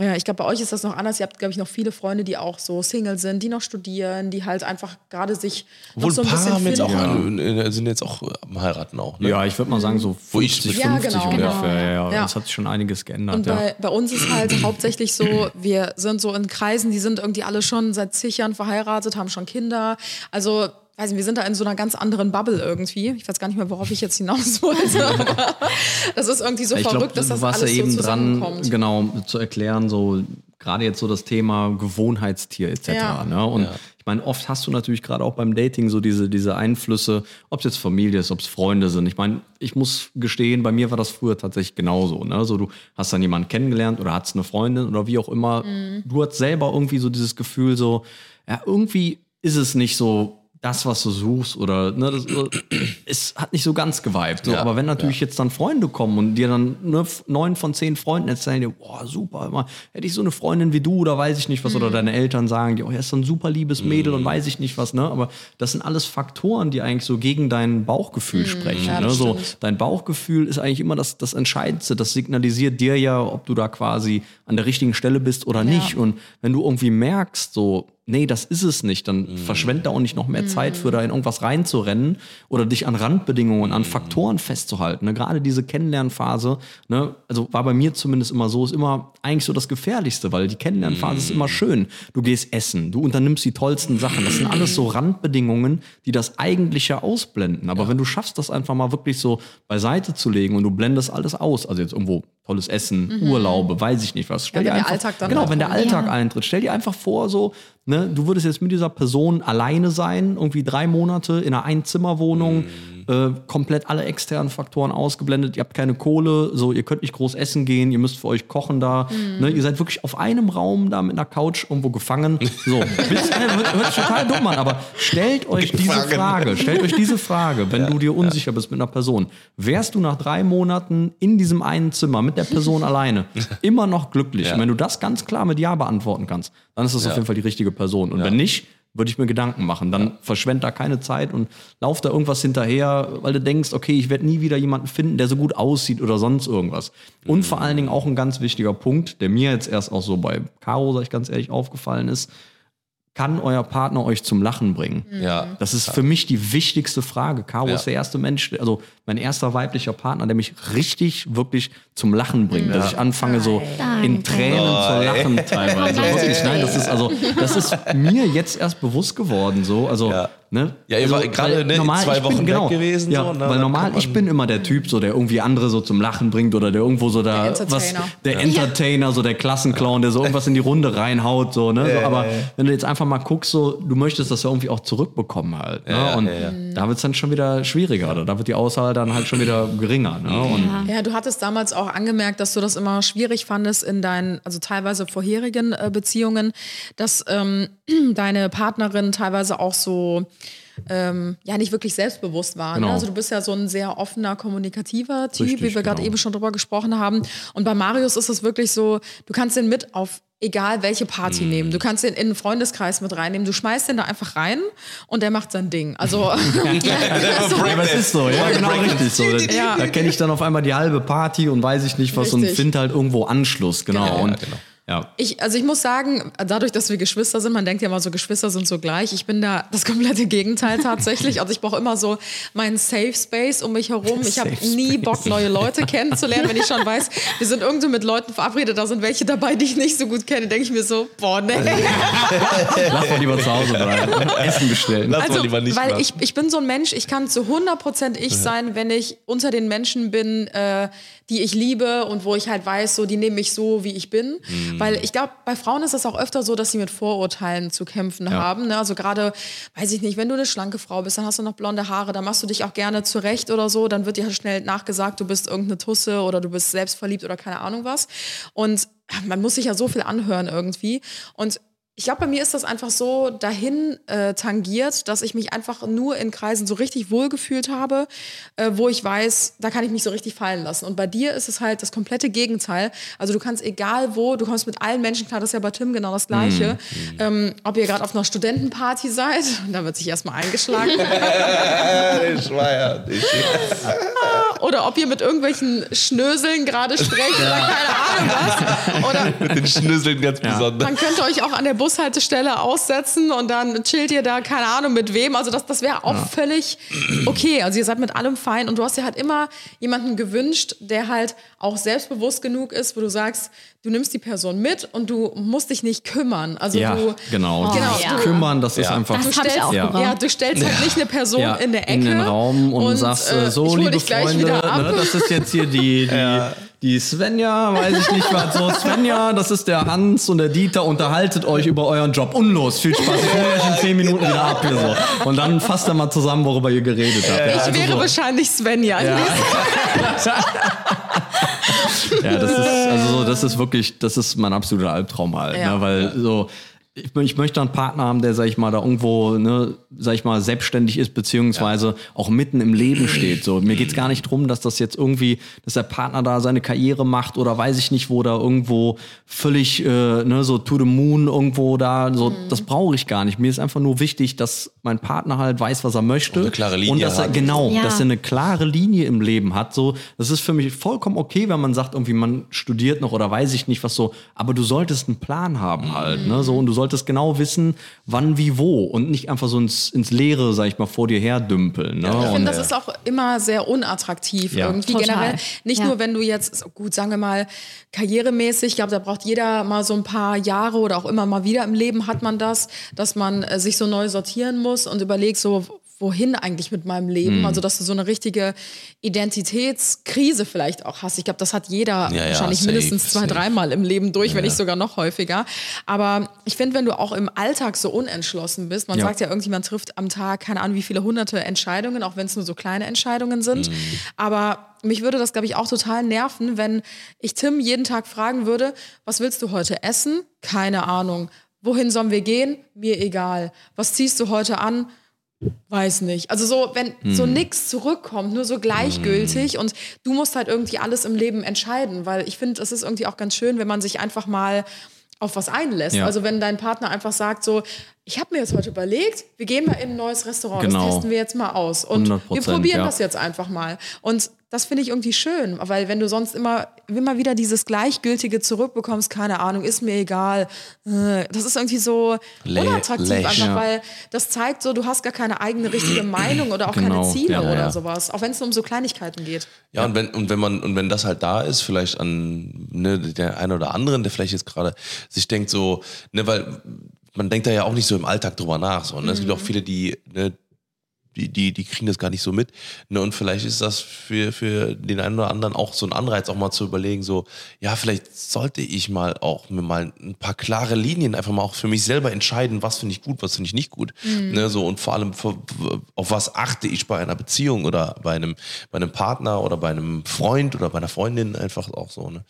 ja, ich glaube, bei euch ist das noch anders. Ihr habt, glaube ich, noch viele Freunde, die auch so Single sind, die noch studieren, die halt einfach gerade sich Obwohl noch so ein paar bisschen haben jetzt auch, finden. an- äh, sind jetzt auch am Heiraten auch. Ne? Ja, ich würde mal sagen, so Wo ich- 50, Ja, 50 genau. ungefähr. Genau. Ja, ja. Ja. Das hat sich schon einiges geändert. Und ja. bei, bei uns ist halt hauptsächlich so, wir sind so in Kreisen, die sind irgendwie alle schon seit zig Jahren verheiratet, haben schon Kinder. Also, weiß nicht, wir sind da in so einer ganz anderen Bubble irgendwie. Ich weiß gar nicht mehr, worauf ich jetzt hinaus wollte. aber das ist irgendwie so ich verrückt, glaube, dass das alles ja eben so dran, zusammenkommt. genau, zu erklären, so gerade jetzt so das Thema Gewohnheitstier etc. Ja. Ne? Und ich meine, oft hast du natürlich gerade auch beim Dating so diese, diese Einflüsse, ob es jetzt Familie ist, ob es Freunde sind. Ich meine, ich muss gestehen, bei mir war das früher tatsächlich genauso. Ne? So, du hast dann jemanden kennengelernt oder hattest eine Freundin oder wie auch immer. Du hast selber irgendwie so dieses Gefühl, so, ja, irgendwie ist es nicht so das, was du suchst oder ne, das, es hat nicht so ganz geweibt. So. Ja, Aber wenn natürlich jetzt dann Freunde kommen und dir dann ne, neun von zehn Freunden erzählen dir, boah, super, immer, hätte ich so eine Freundin wie du oder weiß ich nicht was, oder deine Eltern sagen dir, oh, er ist so ein super liebes Mädel und weiß ich nicht was, ne? Aber das sind alles Faktoren, die eigentlich so gegen dein Bauchgefühl sprechen. Ja, ne? so, dein Bauchgefühl ist eigentlich immer das, das Entscheidendste. Das signalisiert dir ja, ob du da quasi an der richtigen Stelle bist oder nicht. Und wenn du irgendwie merkst, so, nee, das ist es nicht, dann verschwend da auch nicht noch mehr Zeit für da in irgendwas reinzurennen oder dich an Randbedingungen, an Faktoren festzuhalten. Ne? Gerade diese Kennenlernphase, ne? also war bei mir zumindest immer so, ist immer eigentlich so das Gefährlichste, weil die Kennenlernphase ist immer schön. Du gehst essen, du unternimmst die tollsten Sachen. Das sind alles so Randbedingungen, die das Eigentliche ausblenden. Aber wenn du schaffst, das einfach mal wirklich so beiseite zu legen und du blendest alles aus, also jetzt irgendwo tolles Essen, Urlaube, weiß ich nicht was. Stell Mhm. Ja, dir wenn der einfach, Alltag dann genau, wenn der. Alltag Ja. eintritt. Stell dir einfach vor, so, ne, du würdest jetzt mit dieser Person alleine sein, irgendwie drei Monate in einer Einzimmerwohnung, äh, komplett alle externen Faktoren ausgeblendet, ihr habt keine Kohle, so, ihr könnt nicht groß essen gehen, ihr müsst für euch kochen da, ne, ihr seid wirklich auf einem Raum da mit einer Couch irgendwo gefangen. So, Wisst hört, hört sich total dumm an, aber stellt euch diese Gefangen. Frage, stellt euch diese Frage, wenn du dir unsicher bist mit einer Person, wärst du nach drei Monaten in diesem einen Zimmer mit der Person alleine immer noch glücklich? Ja. Und wenn du das ganz klar mit Ja beantworten kannst, dann ist das auf jeden Fall die richtige Person. Und wenn nicht, würde ich mir Gedanken machen. Dann verschwend da keine Zeit und lauf da irgendwas hinterher, weil du denkst, okay, ich werde nie wieder jemanden finden, der so gut aussieht oder sonst irgendwas. Und vor allen Dingen auch ein ganz wichtiger Punkt, der mir jetzt erst auch so bei Caro, sag ich ganz ehrlich, aufgefallen ist, kann euer Partner euch zum Lachen bringen? Ja. Das ist für mich die wichtigste Frage. Caro Ja. ist der erste Mensch, also mein erster weiblicher Partner, der mich richtig, wirklich zum Lachen bringt. Dass ich anfange so in Danke. Tränen zu lachen teilweise. Danke. Wirklich, nein, das ist also, das ist mir jetzt erst bewusst geworden. So, also, Ja. ne? Ja, ihr also, war gerade, ne, zwei Wochen bin, weg genau, gewesen, Ja, so, ne, weil normal, ich bin immer der Typ, so der irgendwie andere so zum Lachen bringt oder der irgendwo so da Der was, Entertainer. der Entertainer, so der Klassenclown, der so irgendwas in die Runde reinhaut, so, ne? So, aber wenn du jetzt einfach mal guckst, so, du möchtest das ja irgendwie auch zurückbekommen halt. Ne? Ja, und ja, ja. da wird es dann schon wieder schwieriger, oder? Da wird die Auswahl dann halt schon wieder geringer. Ne? Und Ja, du hattest damals auch angemerkt, dass du das immer schwierig fandest in deinen, also teilweise vorherigen äh, Beziehungen, dass ähm, deine Partnerin teilweise auch so ähm, ja nicht wirklich selbstbewusst war. Genau. Ne? Also du bist ja so ein sehr offener, kommunikativer Typ, Richtig, wie wir gerade genau. eben schon drüber gesprochen haben. Und bei Marius ist es wirklich so, du kannst den mit auf egal welche Party nehmen. Du kannst den in einen Freundeskreis mit reinnehmen. Du schmeißt den da einfach rein und der macht sein Ding. Also aber es ist so, ja, genau richtig so. Da, Ja. da kenne ich dann auf einmal die halbe Party und weiß ich nicht was und Richtig. finde halt irgendwo Anschluss, genau. Genau. Und, Ja, genau. Ja. Ich, also ich muss sagen, dadurch, dass wir Geschwister sind, man denkt ja immer so, Geschwister sind so gleich. Ich bin da das komplette Gegenteil tatsächlich. Also ich brauche immer so meinen Safe Space um mich herum. Ich habe nie. Bock, neue Leute kennenzulernen, wenn ich schon weiß, wir sind irgendwo mit Leuten verabredet, da sind welche dabei, die ich nicht so gut kenne, denke ich mir so, boah, nee. Lass mal lieber zu Hause bleiben. Essen bestellen. Lass Also, lieber nicht weil machen. ich, ich bin so ein Mensch, ich kann zu 100% ich sein, wenn ich unter den Menschen bin, äh, die ich liebe und wo ich halt weiß, so, die nehmen mich so, wie ich bin. Mhm. Weil ich glaube, bei Frauen ist das auch öfter so, dass sie mit Vorurteilen zu kämpfen haben. Ne? Also gerade, weiß ich nicht, wenn du eine schlanke Frau bist, dann hast du noch blonde Haare, dann machst du dich auch gerne zurecht oder so, dann wird dir halt schnell nachgesagt, du bist irgendeine Tusse oder du bist selbstverliebt oder keine Ahnung was. Und man muss sich ja so viel anhören irgendwie. Und ich glaube, bei mir ist das einfach so dahin äh, tangiert, dass ich mich einfach nur in Kreisen so richtig wohlgefühlt habe, äh, wo ich weiß, da kann ich mich so richtig fallen lassen. Und bei dir ist es halt das komplette Gegenteil. Also du kannst egal wo, du kommst mit allen Menschen klar, das ist ja bei Tim genau das Gleiche. Ähm, ob ihr gerade auf einer Studentenparty seid, da wird sich erstmal eingeschlagen. ich war ja nicht. oder ob ihr mit irgendwelchen Schnöseln gerade sprecht oder keine Ahnung was. Oder Mit den Schnüsseln ganz besonders. Man könnte euch auch an der Bushaltestelle aussetzen und dann chillt ihr da, keine Ahnung mit wem. Also das, das wäre auch völlig okay. Also ihr seid mit allem fein und du hast dir halt immer jemanden gewünscht, der halt auch selbstbewusst genug ist, wo du sagst, du nimmst die Person mit und du musst dich nicht kümmern. Also Ja, du, genau. Genau, Dieses du- Kümmern, das ist Ja. einfach. du Das ich stellst, auch ja. gebraucht. du stellst halt nicht eine Person ja, in der Ecke. in den Raum und, sagst äh, äh, so, liebe dich gleich Freunde, wieder ab. ne, das ist jetzt hier die, die, die Svenja, weiß ich nicht was, so Svenja, das ist der Hans und der Dieter, unterhaltet euch über euren Job. Und los, viel Spaß, ich hole euch in zehn Minuten wieder ab hier so. Und dann fasst er mal zusammen, worüber ihr geredet habt. Ja, Ich also wäre so. wahrscheinlich Svenja. Ja. ja, das ist, also so, das ist wirklich, das ist mein absoluter Albtraum halt, Ja. ne, weil so, ich, ich möchte einen Partner haben, der, sag ich mal, da irgendwo, ne, sag ich mal, selbstständig ist, beziehungsweise auch mitten im Leben steht. So, mir geht's gar nicht drum, dass das jetzt irgendwie, dass der Partner da seine Karriere macht oder weiß ich nicht, wo da irgendwo völlig, äh, ne, so to the moon irgendwo da, so, das brauche ich gar nicht. Mir ist einfach nur wichtig, dass mein Partner halt weiß, was er möchte. eine klare Linie Und dass er, hat. genau, Ja. dass er eine klare Linie im Leben hat. So, das ist für mich vollkommen okay, wenn man sagt, irgendwie man studiert noch oder weiß ich nicht was so. Aber du solltest einen Plan haben halt, ne? So und du solltest genau wissen, wann, wie, wo und nicht einfach so ins, ins Leere, sag ich mal, vor dir her dümpeln. Ne? Ich und, finde, das ist auch immer sehr unattraktiv Ja. irgendwie Total. generell. Nicht Ja. nur, wenn du jetzt, so gut, sagen wir mal, karrieremäßig, ich glaube, da braucht jeder mal so ein paar Jahre oder auch immer mal wieder im Leben hat man das, dass man äh, sich so neu sortieren muss und überlegt so, wohin eigentlich mit meinem Leben? Mhm. Also, dass du so eine richtige Identitätskrise vielleicht auch hast. Ich glaube, das hat jeder Ja, ja, wahrscheinlich safe, mindestens zwei, dreimal im Leben durch, wenn nicht sogar noch häufiger. Aber ich finde, wenn du auch im Alltag so unentschlossen bist, man Ja. sagt ja, irgendjemand trifft am Tag, keine Ahnung, wie viele hunderte Entscheidungen, auch wenn es nur so kleine Entscheidungen sind. Mhm. Aber mich würde das, glaube ich, auch total nerven, wenn ich Tim jeden Tag fragen würde, was willst du heute essen? Keine Ahnung. Wohin sollen wir gehen? Mir egal. Was ziehst du heute an? Weiß nicht. Also so, wenn so nix zurückkommt, nur so gleichgültig und du musst halt irgendwie alles im Leben entscheiden, weil ich finde, es ist irgendwie auch ganz schön, wenn man sich einfach mal auf was einlässt. Ja. Also wenn dein Partner einfach sagt so, ich habe mir jetzt heute überlegt, wir gehen mal in ein neues Restaurant, Genau. das testen wir jetzt mal aus und wir 100%, probieren ja. das jetzt einfach mal. Und das finde ich irgendwie schön, weil wenn du sonst immer, immer wieder dieses Gleichgültige zurückbekommst, keine Ahnung, ist mir egal, äh, das ist irgendwie so unattraktiv, läch, einfach ja. weil das zeigt so, du hast gar keine eigene richtige Meinung oder auch Genau, keine Ziele ja, oder ja. sowas, auch wenn es nur um so Kleinigkeiten geht. Ja, und wenn, und wenn man, und wenn das halt da ist, vielleicht an ne, der einen oder anderen, der vielleicht jetzt gerade sich denkt, so, ne, weil man denkt da ja auch nicht so im Alltag drüber nach. So, ne? Es gibt auch viele, die, ne, die, die, die kriegen das gar nicht so mit. Ne? Und vielleicht ist das für, für den einen oder anderen auch so ein Anreiz, auch mal zu überlegen, so, ja, vielleicht sollte ich mal auch mir mal ein paar klare Linien einfach mal auch für mich selber entscheiden, was finde ich gut, was finde ich nicht gut. Ne? So, und vor allem, für, auf was achte ich bei einer Beziehung oder bei einem, bei einem Partner oder bei einem Freund oder bei einer Freundin einfach auch so. Ne?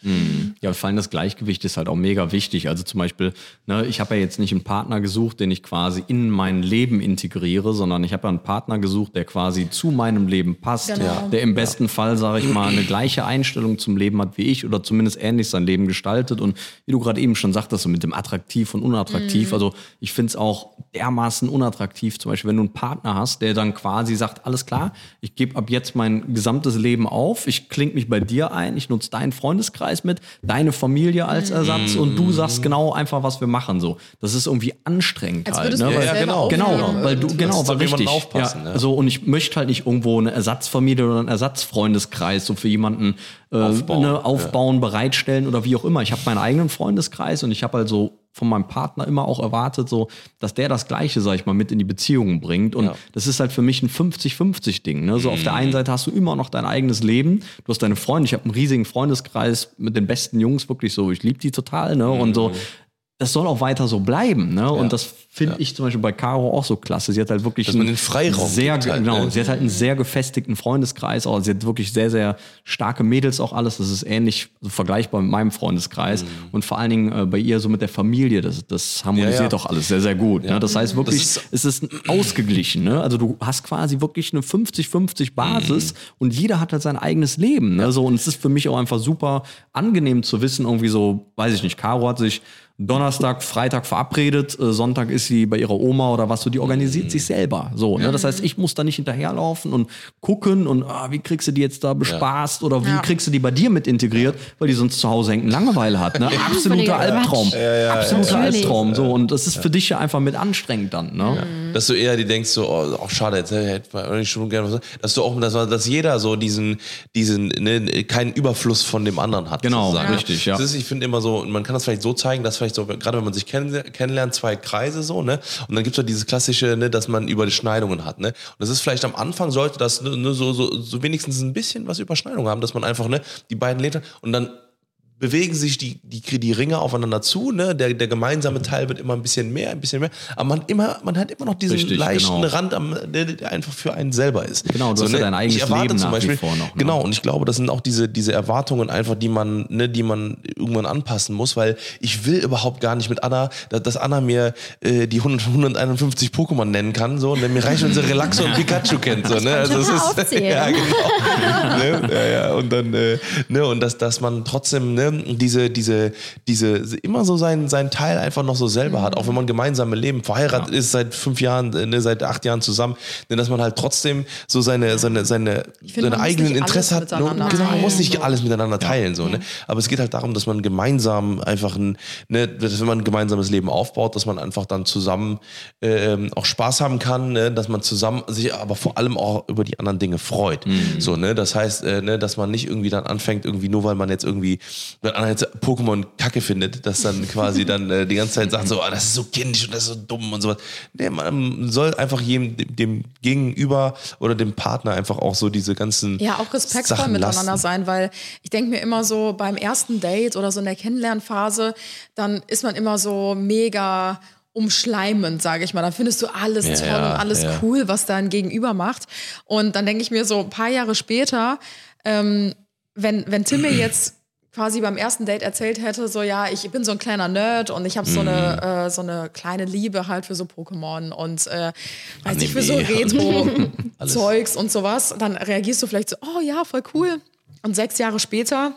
Ja, vor allem das Gleichgewicht ist halt auch mega wichtig. Also zum Beispiel, ne, ich habe ja jetzt nicht einen Partner gesucht, den ich quasi in mein Leben integriere, sondern ich habe ja einen Partner gesucht, der quasi zu meinem Leben passt, Genau. Ja. der im besten Fall, sage ich mal, eine gleiche Einstellung zum Leben hat wie ich oder zumindest ähnlich sein Leben gestaltet. Und wie du gerade eben schon sagtest, so mit dem attraktiv und unattraktiv. Also ich finde es auch dermaßen unattraktiv, zum Beispiel, wenn du einen Partner hast, der dann quasi sagt, alles klar, ich gebe ab jetzt mein gesamtes Leben auf, ich klinge mich bei dir ein, ich nutze deinen Freundeskreis mit, deine Familie als Ersatz und du sagst genau einfach, was wir machen. So, das ist irgendwie anstrengend Als halt. Ne? ja, selber genau. Genau, weil du, genau, weil richtig. aufpassen, ja. ja. So, und ich möchte halt nicht irgendwo eine Ersatzfamilie oder einen Ersatzfreundeskreis so für jemanden äh, Aufbauen, ne, aufbauen bereitstellen oder wie auch immer. Ich habe meinen eigenen Freundeskreis und ich habe halt so von meinem Partner immer auch erwartet, so, dass der das Gleiche, sag ich mal, mit in die Beziehungen bringt. Und Ja. das ist halt für mich ein 50-50-Ding. Ne? So auf der einen Seite hast du immer noch dein eigenes Leben. Du hast deine Freunde. Ich habe einen riesigen Freundeskreis mit den besten Jungs, wirklich so. Ich liebe die total. Ne? Und so, das soll auch weiter so bleiben. Ne? Und das finde ich zum Beispiel bei Caro auch so klasse. Sie hat halt wirklich Dass man einen den Freiraum sehr, halt, genau, ne? sie hat halt einen sehr gefestigten Freundeskreis. Auch, sie hat wirklich sehr, sehr starke Mädels auch alles. Das ist ähnlich so vergleichbar mit meinem Freundeskreis. Mhm. Und vor allen Dingen äh, bei ihr so mit der Familie. Das, das harmonisiert Ja, ja. auch alles sehr, sehr gut. Ne? Das heißt wirklich, Das ist- es ist ausgeglichen. Ne? Also du hast quasi wirklich eine 50-50 Basis Mhm. und jeder hat halt sein eigenes Leben. Ne? So, und es ist für mich auch einfach super angenehm zu wissen, irgendwie so, weiß ich nicht, Caro hat sich Donnerstag, Freitag verabredet, äh, Sonntag ist sie bei ihrer Oma oder was so, die organisiert sich selber. So, ne? Das heißt, ich muss da nicht hinterherlaufen und gucken und ah, wie kriegst du die jetzt da bespaßt oder wie Ja. kriegst du die bei dir mit integriert, weil die sonst zu Hause hängt und Langeweile hat. Ne? Absoluter Albtraum. Quatsch. Absoluter. Albtraum. So, und das ist für dich ja einfach mit anstrengend dann. Ne? Dass du eher die denkst so, oh, auch schade, jetzt hätte eigentlich schon gerne was. Dass du auch, dass, man- dass jeder so diesen, diesen, ne, keinen Überfluss von dem anderen hat. Genau, richtig, ja. Das ist, ich finde immer so, man kann das vielleicht so zeigen, dass vielleicht so, gerade wenn man sich kenn, kennenlernt, zwei Kreise so, ne? Und dann gibt's ja dieses klassische, ne, dass man Überschneidungen hat, ne? Und das ist vielleicht am Anfang sollte das ne, ne, so, so, so wenigstens ein bisschen was Überschneidung haben, dass man einfach, ne, die beiden Leben und dann bewegen sich die, die, die Ringe aufeinander zu, ne? Der, der gemeinsame Teil wird immer ein bisschen mehr, ein bisschen mehr. Aber man, immer, man hat immer noch diesen Richtig, leichten genau. Rand, am, der, der einfach für einen selber ist. Genau, du hast ja dein eigenes ich erwarte Leben zum nach wie Beispiel, vor noch, ne? Genau, und ich glaube, das sind auch diese, diese Erwartungen einfach, die man, ne, die man irgendwann anpassen muss, weil ich will überhaupt gar nicht mit Anna, dass, Anna mir äh, die 100, 151 Pokémon nennen kann, so, und dann mir reicht, wenn sie Relaxo und Pikachu kennt, so, ne? Also, mal ist, ja, genau. ne? ja, ja, und dann, äh, ne, und dass, dass man trotzdem, ne, diese, diese, diese, immer so seinen, seinen Teil einfach noch so selber hat, auch wenn man gemeinsame Leben verheiratet ist seit fünf Jahren, äh, ne, seit acht Jahren zusammen, ne, dass man halt trotzdem so seine, seine, seine, finde, seine eigenen Interesse hat. Ne, genau, man muss nicht alles miteinander teilen, so, ne? Aber es geht halt darum, dass man gemeinsam einfach ein, ne, dass wenn man ein gemeinsames Leben aufbaut, dass man einfach dann zusammen ähm, auch Spaß haben kann, ne? dass man zusammen sich aber vor allem auch über die anderen Dinge freut. So, ne? Das heißt, äh, ne, dass man nicht irgendwie dann anfängt, irgendwie nur weil man jetzt irgendwie, wenn einer jetzt Pokémon Kacke findet, dass dann quasi dann äh, die ganze Zeit sagt, so, ah, das ist so kindisch und das ist so dumm und sowas. Nee, man soll einfach jedem, dem, dem Gegenüber oder dem Partner einfach auch so diese ganzen Ja, auch respektvoll Sachen miteinander lassen. sein, weil ich denke mir immer so beim ersten Date oder so in der Kennenlernphase, dann ist man immer so mega umschleimend, sage ich mal. Da findest du alles Ja, toll und alles ja. cool, was dein Gegenüber macht. Und dann denke ich mir so ein paar Jahre später, ähm, wenn, wenn Tim mir jetzt quasi beim ersten Date erzählt hätte, so ja, ich bin so ein kleiner Nerd und ich habe so Mhm. eine äh, so eine kleine Liebe halt für so Pokémon und äh, weiß nicht für so. Retro. Zeugs und sowas, dann reagierst du vielleicht so, oh ja, voll cool. Und sechs Jahre später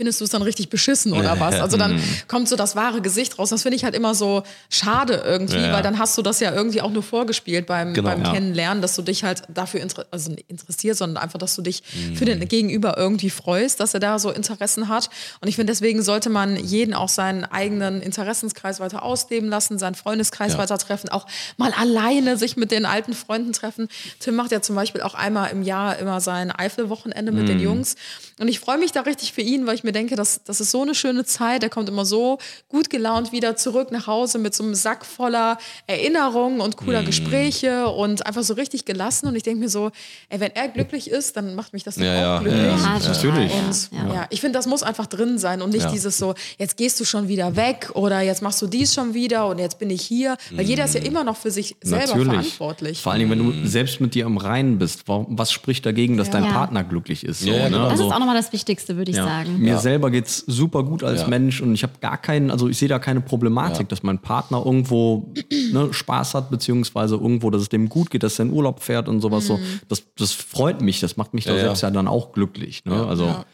findest du es dann richtig beschissen oder was? Also dann kommt so das wahre Gesicht raus. Das finde ich halt immer so schade irgendwie, Ja, ja. weil dann hast du das ja irgendwie auch nur vorgespielt beim, Genau. beim Ja. Kennenlernen, dass du dich halt dafür inter also interessierst, sondern einfach, dass du dich für Mhm. den Gegenüber irgendwie freust, dass er da so Interessen hat. Und ich finde, deswegen sollte man jeden auch seinen eigenen Interessenskreis weiter ausleben lassen, seinen Freundeskreis weiter treffen, auch mal alleine sich mit den alten Freunden treffen. Tim macht ja zum Beispiel auch einmal im Jahr immer sein Eifelwochenende mit Mhm. den Jungs. Und ich freue mich da richtig für ihn, weil ich mir denke, das, das ist so eine schöne Zeit. Er kommt immer so gut gelaunt wieder zurück nach Hause mit so einem Sack voller Erinnerungen und Mhm. cooler Gespräche und einfach so richtig gelassen. Und ich denke mir so, ey, wenn er glücklich ist, dann macht mich das doch Ja, auch ja, glücklich. ja, Ja, natürlich. Und Ja. ja. ich finde, das muss einfach drin sein und nicht Ja. dieses so, jetzt gehst du schon wieder weg oder jetzt machst du dies schon wieder und jetzt bin ich hier. Weil jeder ist ja immer noch für sich selber verantwortlich. Vor allen Dingen, wenn du selbst mit dir im Reinen bist, was spricht dagegen, dass dein Ja. Partner glücklich ist? So, ne? genau. Das Also- ist auch nochmal das Wichtigste, würde ich Ja. sagen. Mir selber geht's super gut als Ja. Mensch und ich habe gar keinen, also ich sehe da keine Problematik, dass mein Partner irgendwo ne, Spaß hat, beziehungsweise irgendwo, dass es dem gut geht, dass er in Urlaub fährt und sowas so. Das, das freut mich, das macht mich da Ja, ja. selbst ja dann auch glücklich. Ne? Also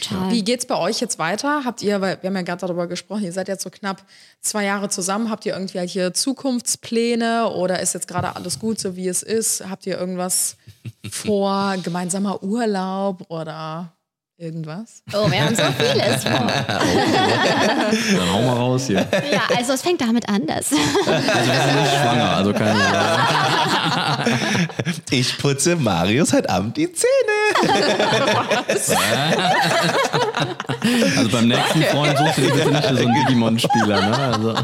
Total. Wie geht's bei euch jetzt weiter? Habt ihr, weil wir haben ja gerade darüber gesprochen, ihr seid jetzt so knapp zwei Jahre zusammen, habt ihr irgendwelche Zukunftspläne oder ist jetzt gerade alles gut, so wie es ist? Habt ihr irgendwas vor, gemeinsamer Urlaub oder irgendwas? Oh, wir haben so vieles vor. dann hau mal raus hier. Also Ja, also es fängt damit an, dass wir sind nicht schwanger, also keine Ich putze Marius heute Abend die Zähne. Also beim nächsten Freund suchst du dir bitte nicht so einen Digimon-Spieler. Ne? Also,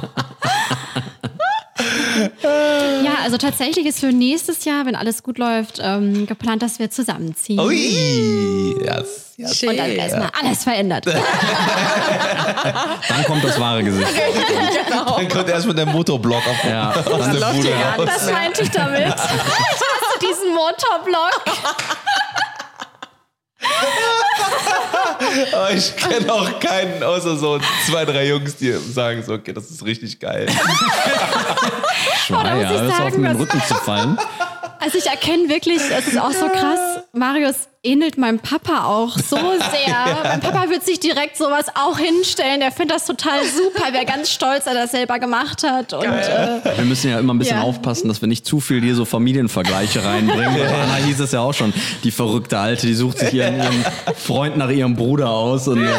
ja, also tatsächlich ist für nächstes Jahr, wenn alles gut läuft, ähm, geplant, dass wir zusammenziehen. Ui. Yes, yes. Und dann erstmal alles verändert. dann kommt das wahre Gesicht. Dann kommt erstmal der Motorblock auf, Ja, aus dann der läuft Bude raus. Das meinte ich damit. Ich hasse diesen Motorblock. Aber ich kenne auch keinen, außer so zwei, drei Jungs, die sagen so, okay, das ist richtig geil. Oh, da muss das auf den Rücken zu fallen. Also ich erkenne wirklich, es ist auch so krass, Marius ähnelt meinem Papa auch so sehr. mein Papa wird sich direkt sowas auch hinstellen. Der findet das total super. Wäre ganz stolz, dass er das selber gemacht hat. Und äh, Wir müssen ja immer ein bisschen Ja. aufpassen, dass wir nicht zu viel hier so Familienvergleiche reinbringen. Anna hieß es ja auch schon, die verrückte Alte, die sucht sich ihren, ihren Freund nach ihrem Bruder aus. Und, äh,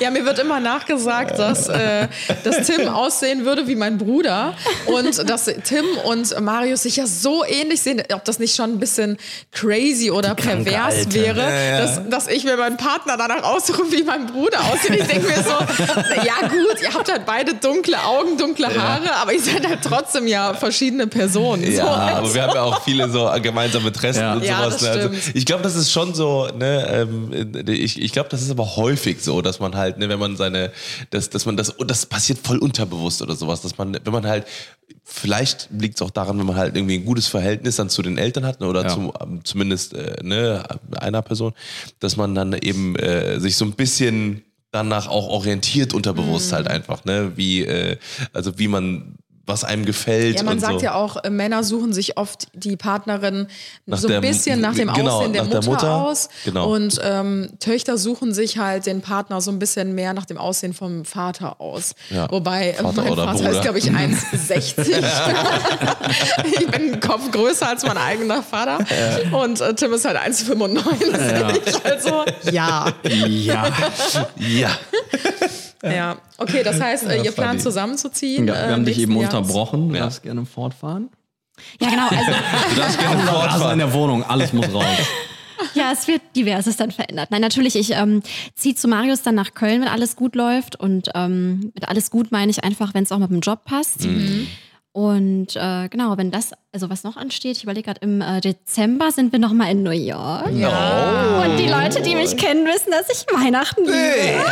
Ja, mir wird immer nachgesagt, dass, äh, dass Tim aussehen würde wie mein Bruder und dass Tim und Marius sich ja so ähnlich sehen, ob das nicht schon ein bisschen crazy oder pervers Alte. wäre, Ja, ja. Dass, dass ich mir meinen Partner danach aussuche, wie mein Bruder aussieht. Ich denke mir so, ja gut, ihr habt halt beide dunkle Augen, dunkle Haare, aber ihr seid halt trotzdem ja verschiedene Personen. Ja, so, aber wir haben ja auch viele so gemeinsame Interessen Ja. und Ja, sowas. ne? Also ich glaube, das ist schon so, ne, ähm, ich, ich glaube, das ist aber häufig so, dass man halt, ne, wenn man seine, dass, dass man das, und das passiert voll unterbewusst oder sowas, dass man, wenn man halt, vielleicht liegt es auch daran, wenn man halt irgendwie ein gutes Verhältnis dann zu den Eltern hat, ne, oder Ja. zu, zumindest äh, ne, einer Person, dass man dann eben äh, sich so ein bisschen danach auch orientiert unterbewusst Mhm. halt einfach, ne, wie, äh, also wie man, was einem gefällt Ja, man sagt so. ja auch, äh, Männer suchen sich oft die Partnerin Nach so ein bisschen nach dem genau, Aussehen der Mutter, der Mutter. aus. Genau. Und ähm, Töchter suchen sich halt den Partner so ein bisschen mehr nach dem Aussehen vom Vater aus. Ja. Wobei äh, Vater mein oder Vater Bruder. ist, glaube ich, 1,60. ich bin einen Kopf größer als mein eigener Vater. Und äh, Tim ist halt 1,95. Also ja. ja. Ja. Ja. Okay, das heißt, äh, ihr funny. plant zusammenzuziehen. ja, äh, wir haben dich nächsten eben Jahres. unterbrochen. Du darfst gerne fortfahren. ja, genau. Also, Du darfst gerne Also in fortfahren. der Wohnung, alles muss raus. ja, es wird diverses dann verändert. Nein, natürlich, ich ähm, ziehe zu Marius dann nach Köln, wenn alles gut läuft. Und ähm, mit alles gut meine ich einfach, wenn es auch mit dem Job passt. Und äh, genau, wenn das, also was noch ansteht, ich überlege gerade, im äh, Dezember sind wir nochmal in New York. Und die Leute, die mich kennen, wissen, dass ich Weihnachten liebe.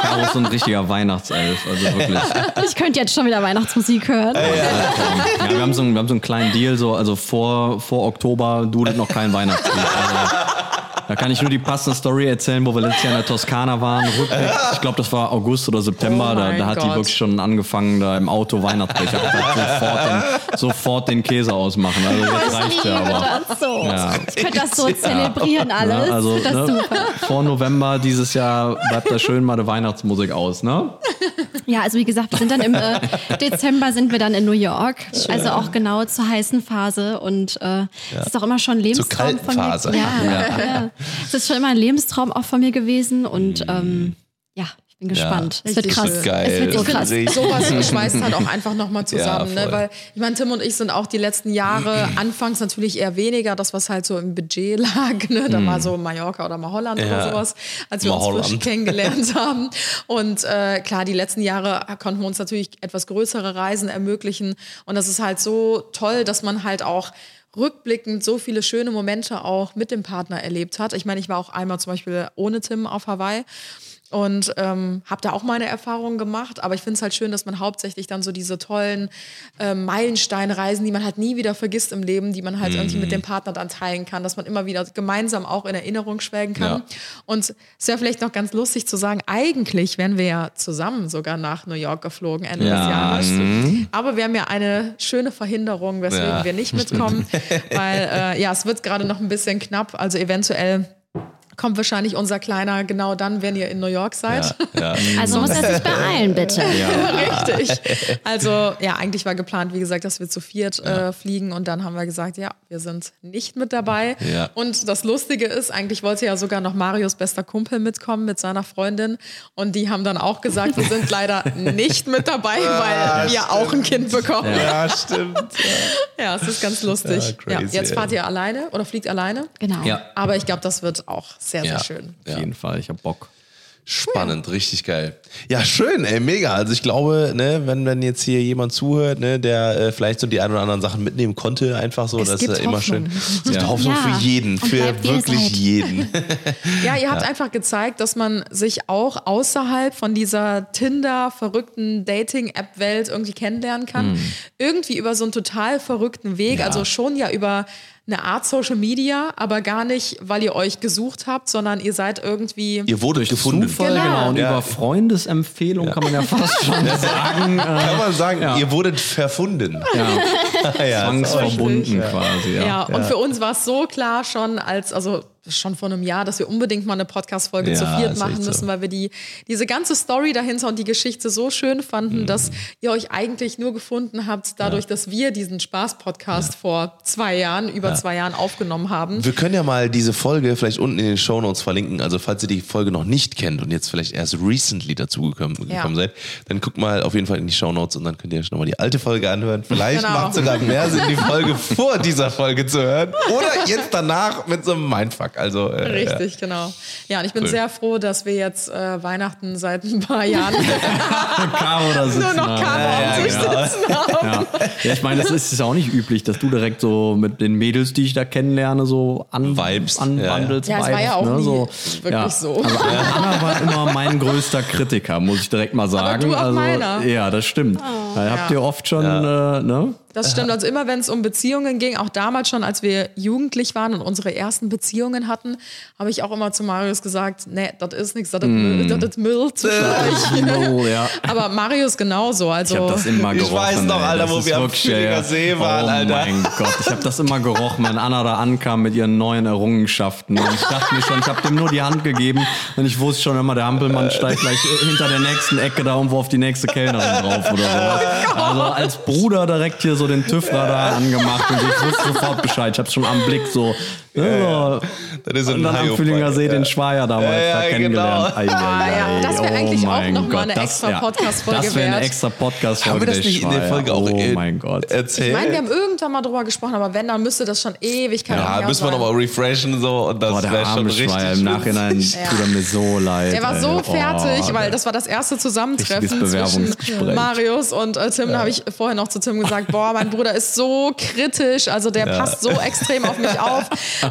Caro ist so ein richtiger Weihnachtself, also wirklich. Ich könnte jetzt schon wieder Weihnachtsmusik hören. Ja, wir haben so einen, wir haben so einen kleinen Deal, so, also vor, vor Oktober dudelt noch kein Weihnachtslied. Also, Da kann ich nur die passende Story erzählen, wo wir letztes Jahr in der Toskana waren. Rückweg. Ich glaube, das war August oder September. Oh da, da hat die Gott. wirklich schon angefangen, da im Auto Weihnachtsbecher sofort, den, sofort den Käse ausmachen. Also jetzt reicht ja aber. Das so. Ja. Ich könnte das so zelebrieren alles. Ne? Also das ne, super. vor November dieses Jahr bleibt da schön mal die Weihnachtsmusik aus, ne? Ja, also wie gesagt, wir sind dann im äh, Dezember sind wir dann in New York. Also auch genau zur heißen Phase. Und äh, es ist auch immer schon ein Lebenstraum von mir. Phase. Ja, ja. ja. Es ist schon immer ein Lebenstraum auch von mir gewesen. Und ähm, ja, bin gespannt. es wird krass. schön. Geil. Es wird so Ich finde, krass. Richtig. sowas schweißt halt auch einfach nochmal zusammen. Ja, ne? Weil ich meine, Tim und ich sind auch die letzten Jahre anfangs natürlich eher weniger, das was halt so im Budget lag. Ne? Da war so Mallorca oder mal Holland Ja. oder sowas, als wir Mal uns frisch Holland. kennengelernt haben. Und äh, klar, die letzten Jahre konnten wir uns natürlich etwas größere Reisen ermöglichen. Und das ist halt so toll, dass man halt auch rückblickend so viele schöne Momente auch mit dem Partner erlebt hat. Ich meine, ich war auch einmal zum Beispiel ohne Tim auf Hawaii und ähm, habe da auch meine Erfahrungen gemacht. Aber ich finde es halt schön, dass man hauptsächlich dann so diese tollen ähm, Meilensteinreisen, die man halt nie wieder vergisst im Leben, die man halt irgendwie Mhm. mit dem Partner dann teilen kann, dass man immer wieder gemeinsam auch in Erinnerung schwelgen kann. Ja. Und es wäre vielleicht noch ganz lustig zu sagen, eigentlich wären wir ja zusammen sogar nach New York geflogen Ende des Ja, Jahres. Aber wir haben ja eine schöne Verhinderung, weswegen Ja. wir nicht mitkommen, weil äh, ja, es wird gerade noch ein bisschen knapp. Also eventuell kommt wahrscheinlich unser Kleiner genau dann, wenn ihr in New York seid. Ja, ja. Also muss er sich beeilen, bitte. Richtig. Also ja, eigentlich war geplant, wie gesagt, dass wir zu viert äh, fliegen und dann haben wir gesagt, ja, wir sind nicht mit dabei. Ja. Und das Lustige ist, eigentlich wollte ja sogar noch Marius bester Kumpel mitkommen mit seiner Freundin und die haben dann auch gesagt, wir sind leider nicht mit dabei, weil wir auch ein Kind bekommen. ja, stimmt. Ja, es ist ganz lustig. Ja, Ja, jetzt fahrt ihr alleine oder fliegt alleine. Genau. Ja. Aber ich glaube, das wird auch sehr, Ja. sehr schön. Auf jeden Fall, ich hab Bock. Spannend, richtig geil. Ja, schön, ey, mega. Also ich glaube, ne, wenn, wenn jetzt hier jemand zuhört, ne, der äh, vielleicht so die ein oder anderen Sachen mitnehmen konnte, einfach so, Es das gibt ist ja immer Hoffnung. schön. Es gibt Hoffnung Ja. für jeden, Und für wirklich jeden. Ja, ihr habt einfach gezeigt, dass man sich auch außerhalb von dieser Tinder-verrückten Dating-App-Welt irgendwie kennenlernen kann. Irgendwie über so einen total verrückten Weg. Ja. Also schon ja über eine Art Social Media, aber gar nicht, weil ihr euch gesucht habt, sondern ihr seid irgendwie. Ihr wurdet gefunden. Zufall, Genau. genau. Und Ja. über Freundesempfehlung kann man ja fast schon sagen. Äh, Kann man sagen, Ja. ihr wurdet verfunden. ja, ja, zwangsverbunden quasi. Ja, Ja. und für uns war es so klar schon als, also schon vor einem Jahr, dass wir unbedingt mal eine Podcast-Folge Ja, zu viert machen echt so. müssen, weil wir die, diese ganze Story dahinter und die Geschichte so schön Mhm. fanden, dass ihr euch eigentlich nur gefunden habt, dadurch, dass wir diesen Spaß-Podcast vor zwei Jahren, über zwei Jahren aufgenommen haben. Wir können ja mal diese Folge vielleicht unten in den Show Notes verlinken. Also falls ihr die Folge noch nicht kennt und jetzt vielleicht erst recently dazugekommen Ja. gekommen seid, dann guckt mal auf jeden Fall in die Show Notes und dann könnt ihr euch nochmal die alte Folge anhören. Vielleicht Genau. macht sogar mehr Sinn, die Folge vor dieser Folge zu hören. Oder jetzt danach mit so einem Mindfuck. Also äh, Richtig, genau. Ja, und ich bin Cool. sehr froh, dass wir jetzt äh, Weihnachten seit ein paar Jahren Caro da sitzen nur noch. Caro am Tisch genau. sitzen haben. Ja. ja, ich meine, das ist ja auch nicht üblich, dass du direkt so mit den Mädels, die ich da kennenlerne, so an, Vibes. anwandelst. Ja, es war ja auch ne? nie so, wirklich ja. so. Also Anna war immer mein größter Kritiker, muss ich direkt mal sagen. du auch also, meiner. Ja, das stimmt. Da habt Ja. ihr oft schon, äh, ne? Das stimmt. Also immer wenn es um Beziehungen ging, auch damals schon, als wir jugendlich waren und unsere ersten Beziehungen hatten, habe ich auch immer zu Marius gesagt, nee, das ist nichts, das ist ist Müll euch. Null, ja. Aber Marius genauso. Also Ich habe das immer Ich gerochen. weiß noch. Alter, wo wir am Fühlinger ey, See waren, oh Alter. mein Gott, ich habe das immer gerochen, wenn Anna da ankam mit ihren neuen Errungenschaften. Und ich dachte mir schon, ich habe dem nur die Hand gegeben und ich wusste schon immer, der Hampelmann steigt gleich hinter der nächsten Ecke da irgendwo auf die nächste Kellnerin drauf oder so. Also als Bruder direkt hier so den TÜV-Radar angemacht und ich wusste sofort Bescheid. Ich habe schon am Blick so. Ja, Das ist so und ein dann am Hyopai, Fühlinger See ja. den Schweier damals Ja, ja, da genau. kennengelernt. Ah, ja, das wär oh eigentlich auch mein noch mal Gott, eine das- extra ja, Podcast-Folge Das wäre eine extra Podcast-Folge. Haben wir das nicht in der. Folge auch Oh mein Gott. erzählt? ich meine, wir haben irgendwann mal drüber gesprochen, aber wenn, dann müsste das schonEwigkeiten ja, her müssen wir nochmal refreshen so und das Boah, der wäre schon richtig. Schweier. Im Nachhinein tut er mir so leid. Der war ey. so Oh, fertig, weil der- das war das erste Zusammentreffen zwischen. Marius und äh, Tim. Da habe ich vorher noch zu Tim gesagt, boah, mein Bruder ist so kritisch, also der passt so extrem auf mich auf.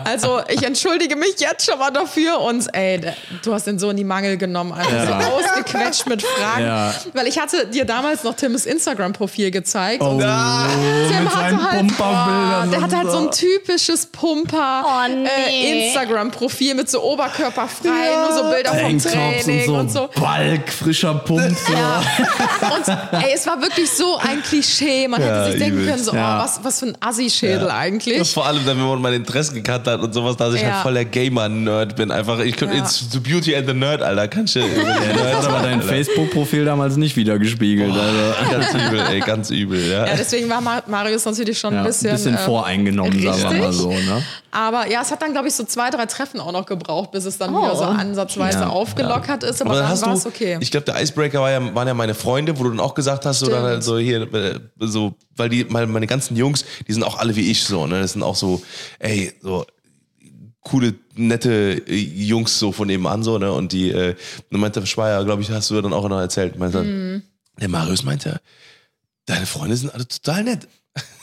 Also ich entschuldige mich jetzt schon mal dafür und ey, du hast den so in die Mangel genommen, also Ja. so ausgequetscht mit Fragen. Ja. Weil ich hatte dir damals noch Tims Instagram-Profil gezeigt. Oh, und Tim mit hatte halt, oh, der und hatte halt so ein so. typisches Pumper Oh, nee. äh, Instagram-Profil mit so oberkörperfrei, nur so Bilder vom Training und so. Balk, frischer Pump. So. Und ey, es war wirklich so ein Klischee. Man hätte Ja, sich denken übelst. können, so, Ja. oh, was, was für ein Assi-Schädel Ja, eigentlich. vor allem dann, wenn man meine Interessen gekannt hat und sowas, dass ich Ja. halt voll der Gamer-Nerd bin. Einfach, ich könnte Ja. jetzt zu Beauty and the Nerd, Alter. Kannst du. Das hat aber dein Facebook-Profil damals nicht wiedergespiegelt. Also. Ganz übel, ey, ganz übel, ja. Ja, deswegen war Ma- Marius natürlich schon Ja, ein bisschen, äh, voreingenommen, sagen wir mal richtig. so. Ne? Aber ja, es hat dann, glaube ich, so zwei, drei Treffen auch noch gebraucht, bis es dann Oh. wieder so ansatzweise Ja, aufgelockert ist. Aber, Aber dann dann war es okay. ich glaube, der Icebreaker war ja, waren ja meine Freunde, wo du dann auch gesagt hast, so, Stimmt. dann halt so hier, äh, so, weil die, meine, meine ganzen Jungs, die sind auch alle wie ich so, ne, das sind auch so, ey, so, coole, nette äh, Jungs so von nebenan so, ne, und die, äh, dann meinte Schweier, glaube ich, hast du dann auch noch erzählt, meinte, Mhm. der Marius meinte, deine Freunde sind alle total nett.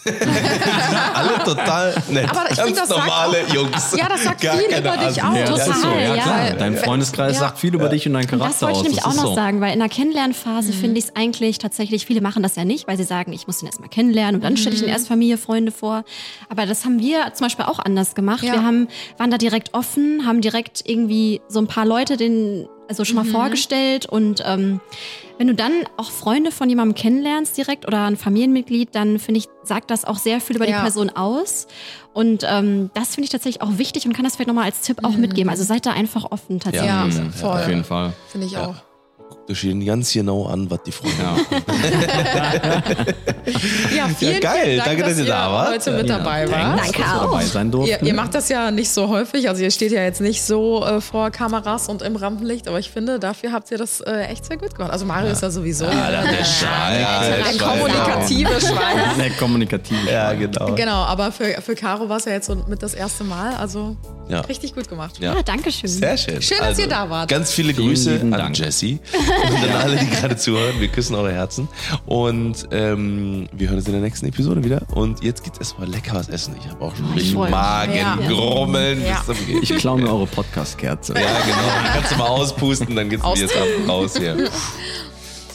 Die sind alle total nett. Aber ich Ganz find, das sagt normale auch- Jungs. Ja, das sagt Gar viel über dich aus. Ja, ist so, Total, ja, ja. Dein Freundeskreis Ja. sagt viel über dich und deinen Charakter das wollte ich aus. nämlich auch noch so. sagen, weil in der Kennenlernphase finde ich es eigentlich tatsächlich, viele machen das ja nicht, weil sie sagen, ich muss den erstmal kennenlernen und dann stelle ich den erst Familie, Freunde vor. Aber das haben wir zum Beispiel auch anders gemacht. Ja. Wir haben, waren da direkt offen, haben direkt irgendwie so ein paar Leute den, also schon mal vorgestellt und ähm, wenn du dann auch Freunde von jemandem kennenlernst direkt oder ein Familienmitglied, dann finde ich, sagt das auch sehr viel über Ja. die Person aus. Und ähm, das finde ich tatsächlich auch wichtig und kann das vielleicht nochmal als Tipp auch mitgeben. Also seid da einfach offen tatsächlich. Ja, Ja, voll. Auf jeden Fall. Finde ich auch. Du stehen ganz genau an, was die Freunde Ja. Ja, vielen, geil. vielen Dank, Danke, dass dass ihr da wart. heute mit Ja, dabei wart. Danke dass auch. dabei sein. Ihr, ihr macht das ja nicht so häufig, also ihr steht ja jetzt nicht so äh, vor Kameras und im Rampenlicht, aber ich finde, dafür habt ihr das äh, echt sehr gut gemacht. Also Mario ist ja sowieso der Schwein, der der Schwein. kommunikative Schwein. Sehr kommunikativ. Ja, genau. Genau, aber für, für Caro war es ja jetzt so mit das erste Mal, also Ja. richtig gut gemacht. Ja. Ja, danke schön. Sehr schön. Also, Schön, dass ihr da wart. Ganz viele Vielen Grüße an Dank. Und an alle, die gerade zuhören. Wir küssen eure Herzen. Und ähm, wir hören uns in der nächsten Episode wieder. Und jetzt gibt's erstmal lecker was essen. Ich habe auch schon richtig freu mich. Magengrummeln. Ja. bis zum Gehen. Ich klaue mir eure Podcast-Kerze. Ja, genau. Die kannst du mal auspusten, dann geht's mir jetzt ab raus hier.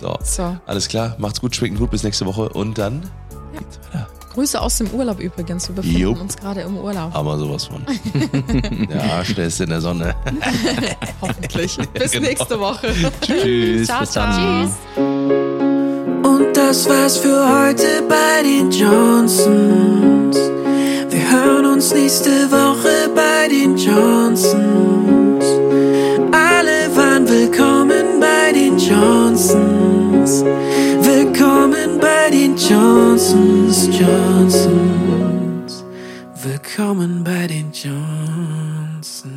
So. So. Alles klar. Macht's gut, schmeckt gut. Bis nächste Woche. Und dann geht's weiter. Grüße aus dem Urlaub übrigens. Wir befinden Jupp. uns gerade im Urlaub. Aber sowas von. ja, stellst in der Sonne. Hoffentlich. Bis Genau. nächste Woche. Tschüss. Ciao, bis dann. ciao. Tschüss. Und das war's für heute bei den Johnsons. Wir hören uns nächste Woche bei den Johnsons. Johnsons, Johnsons, the common bad in Johnsons.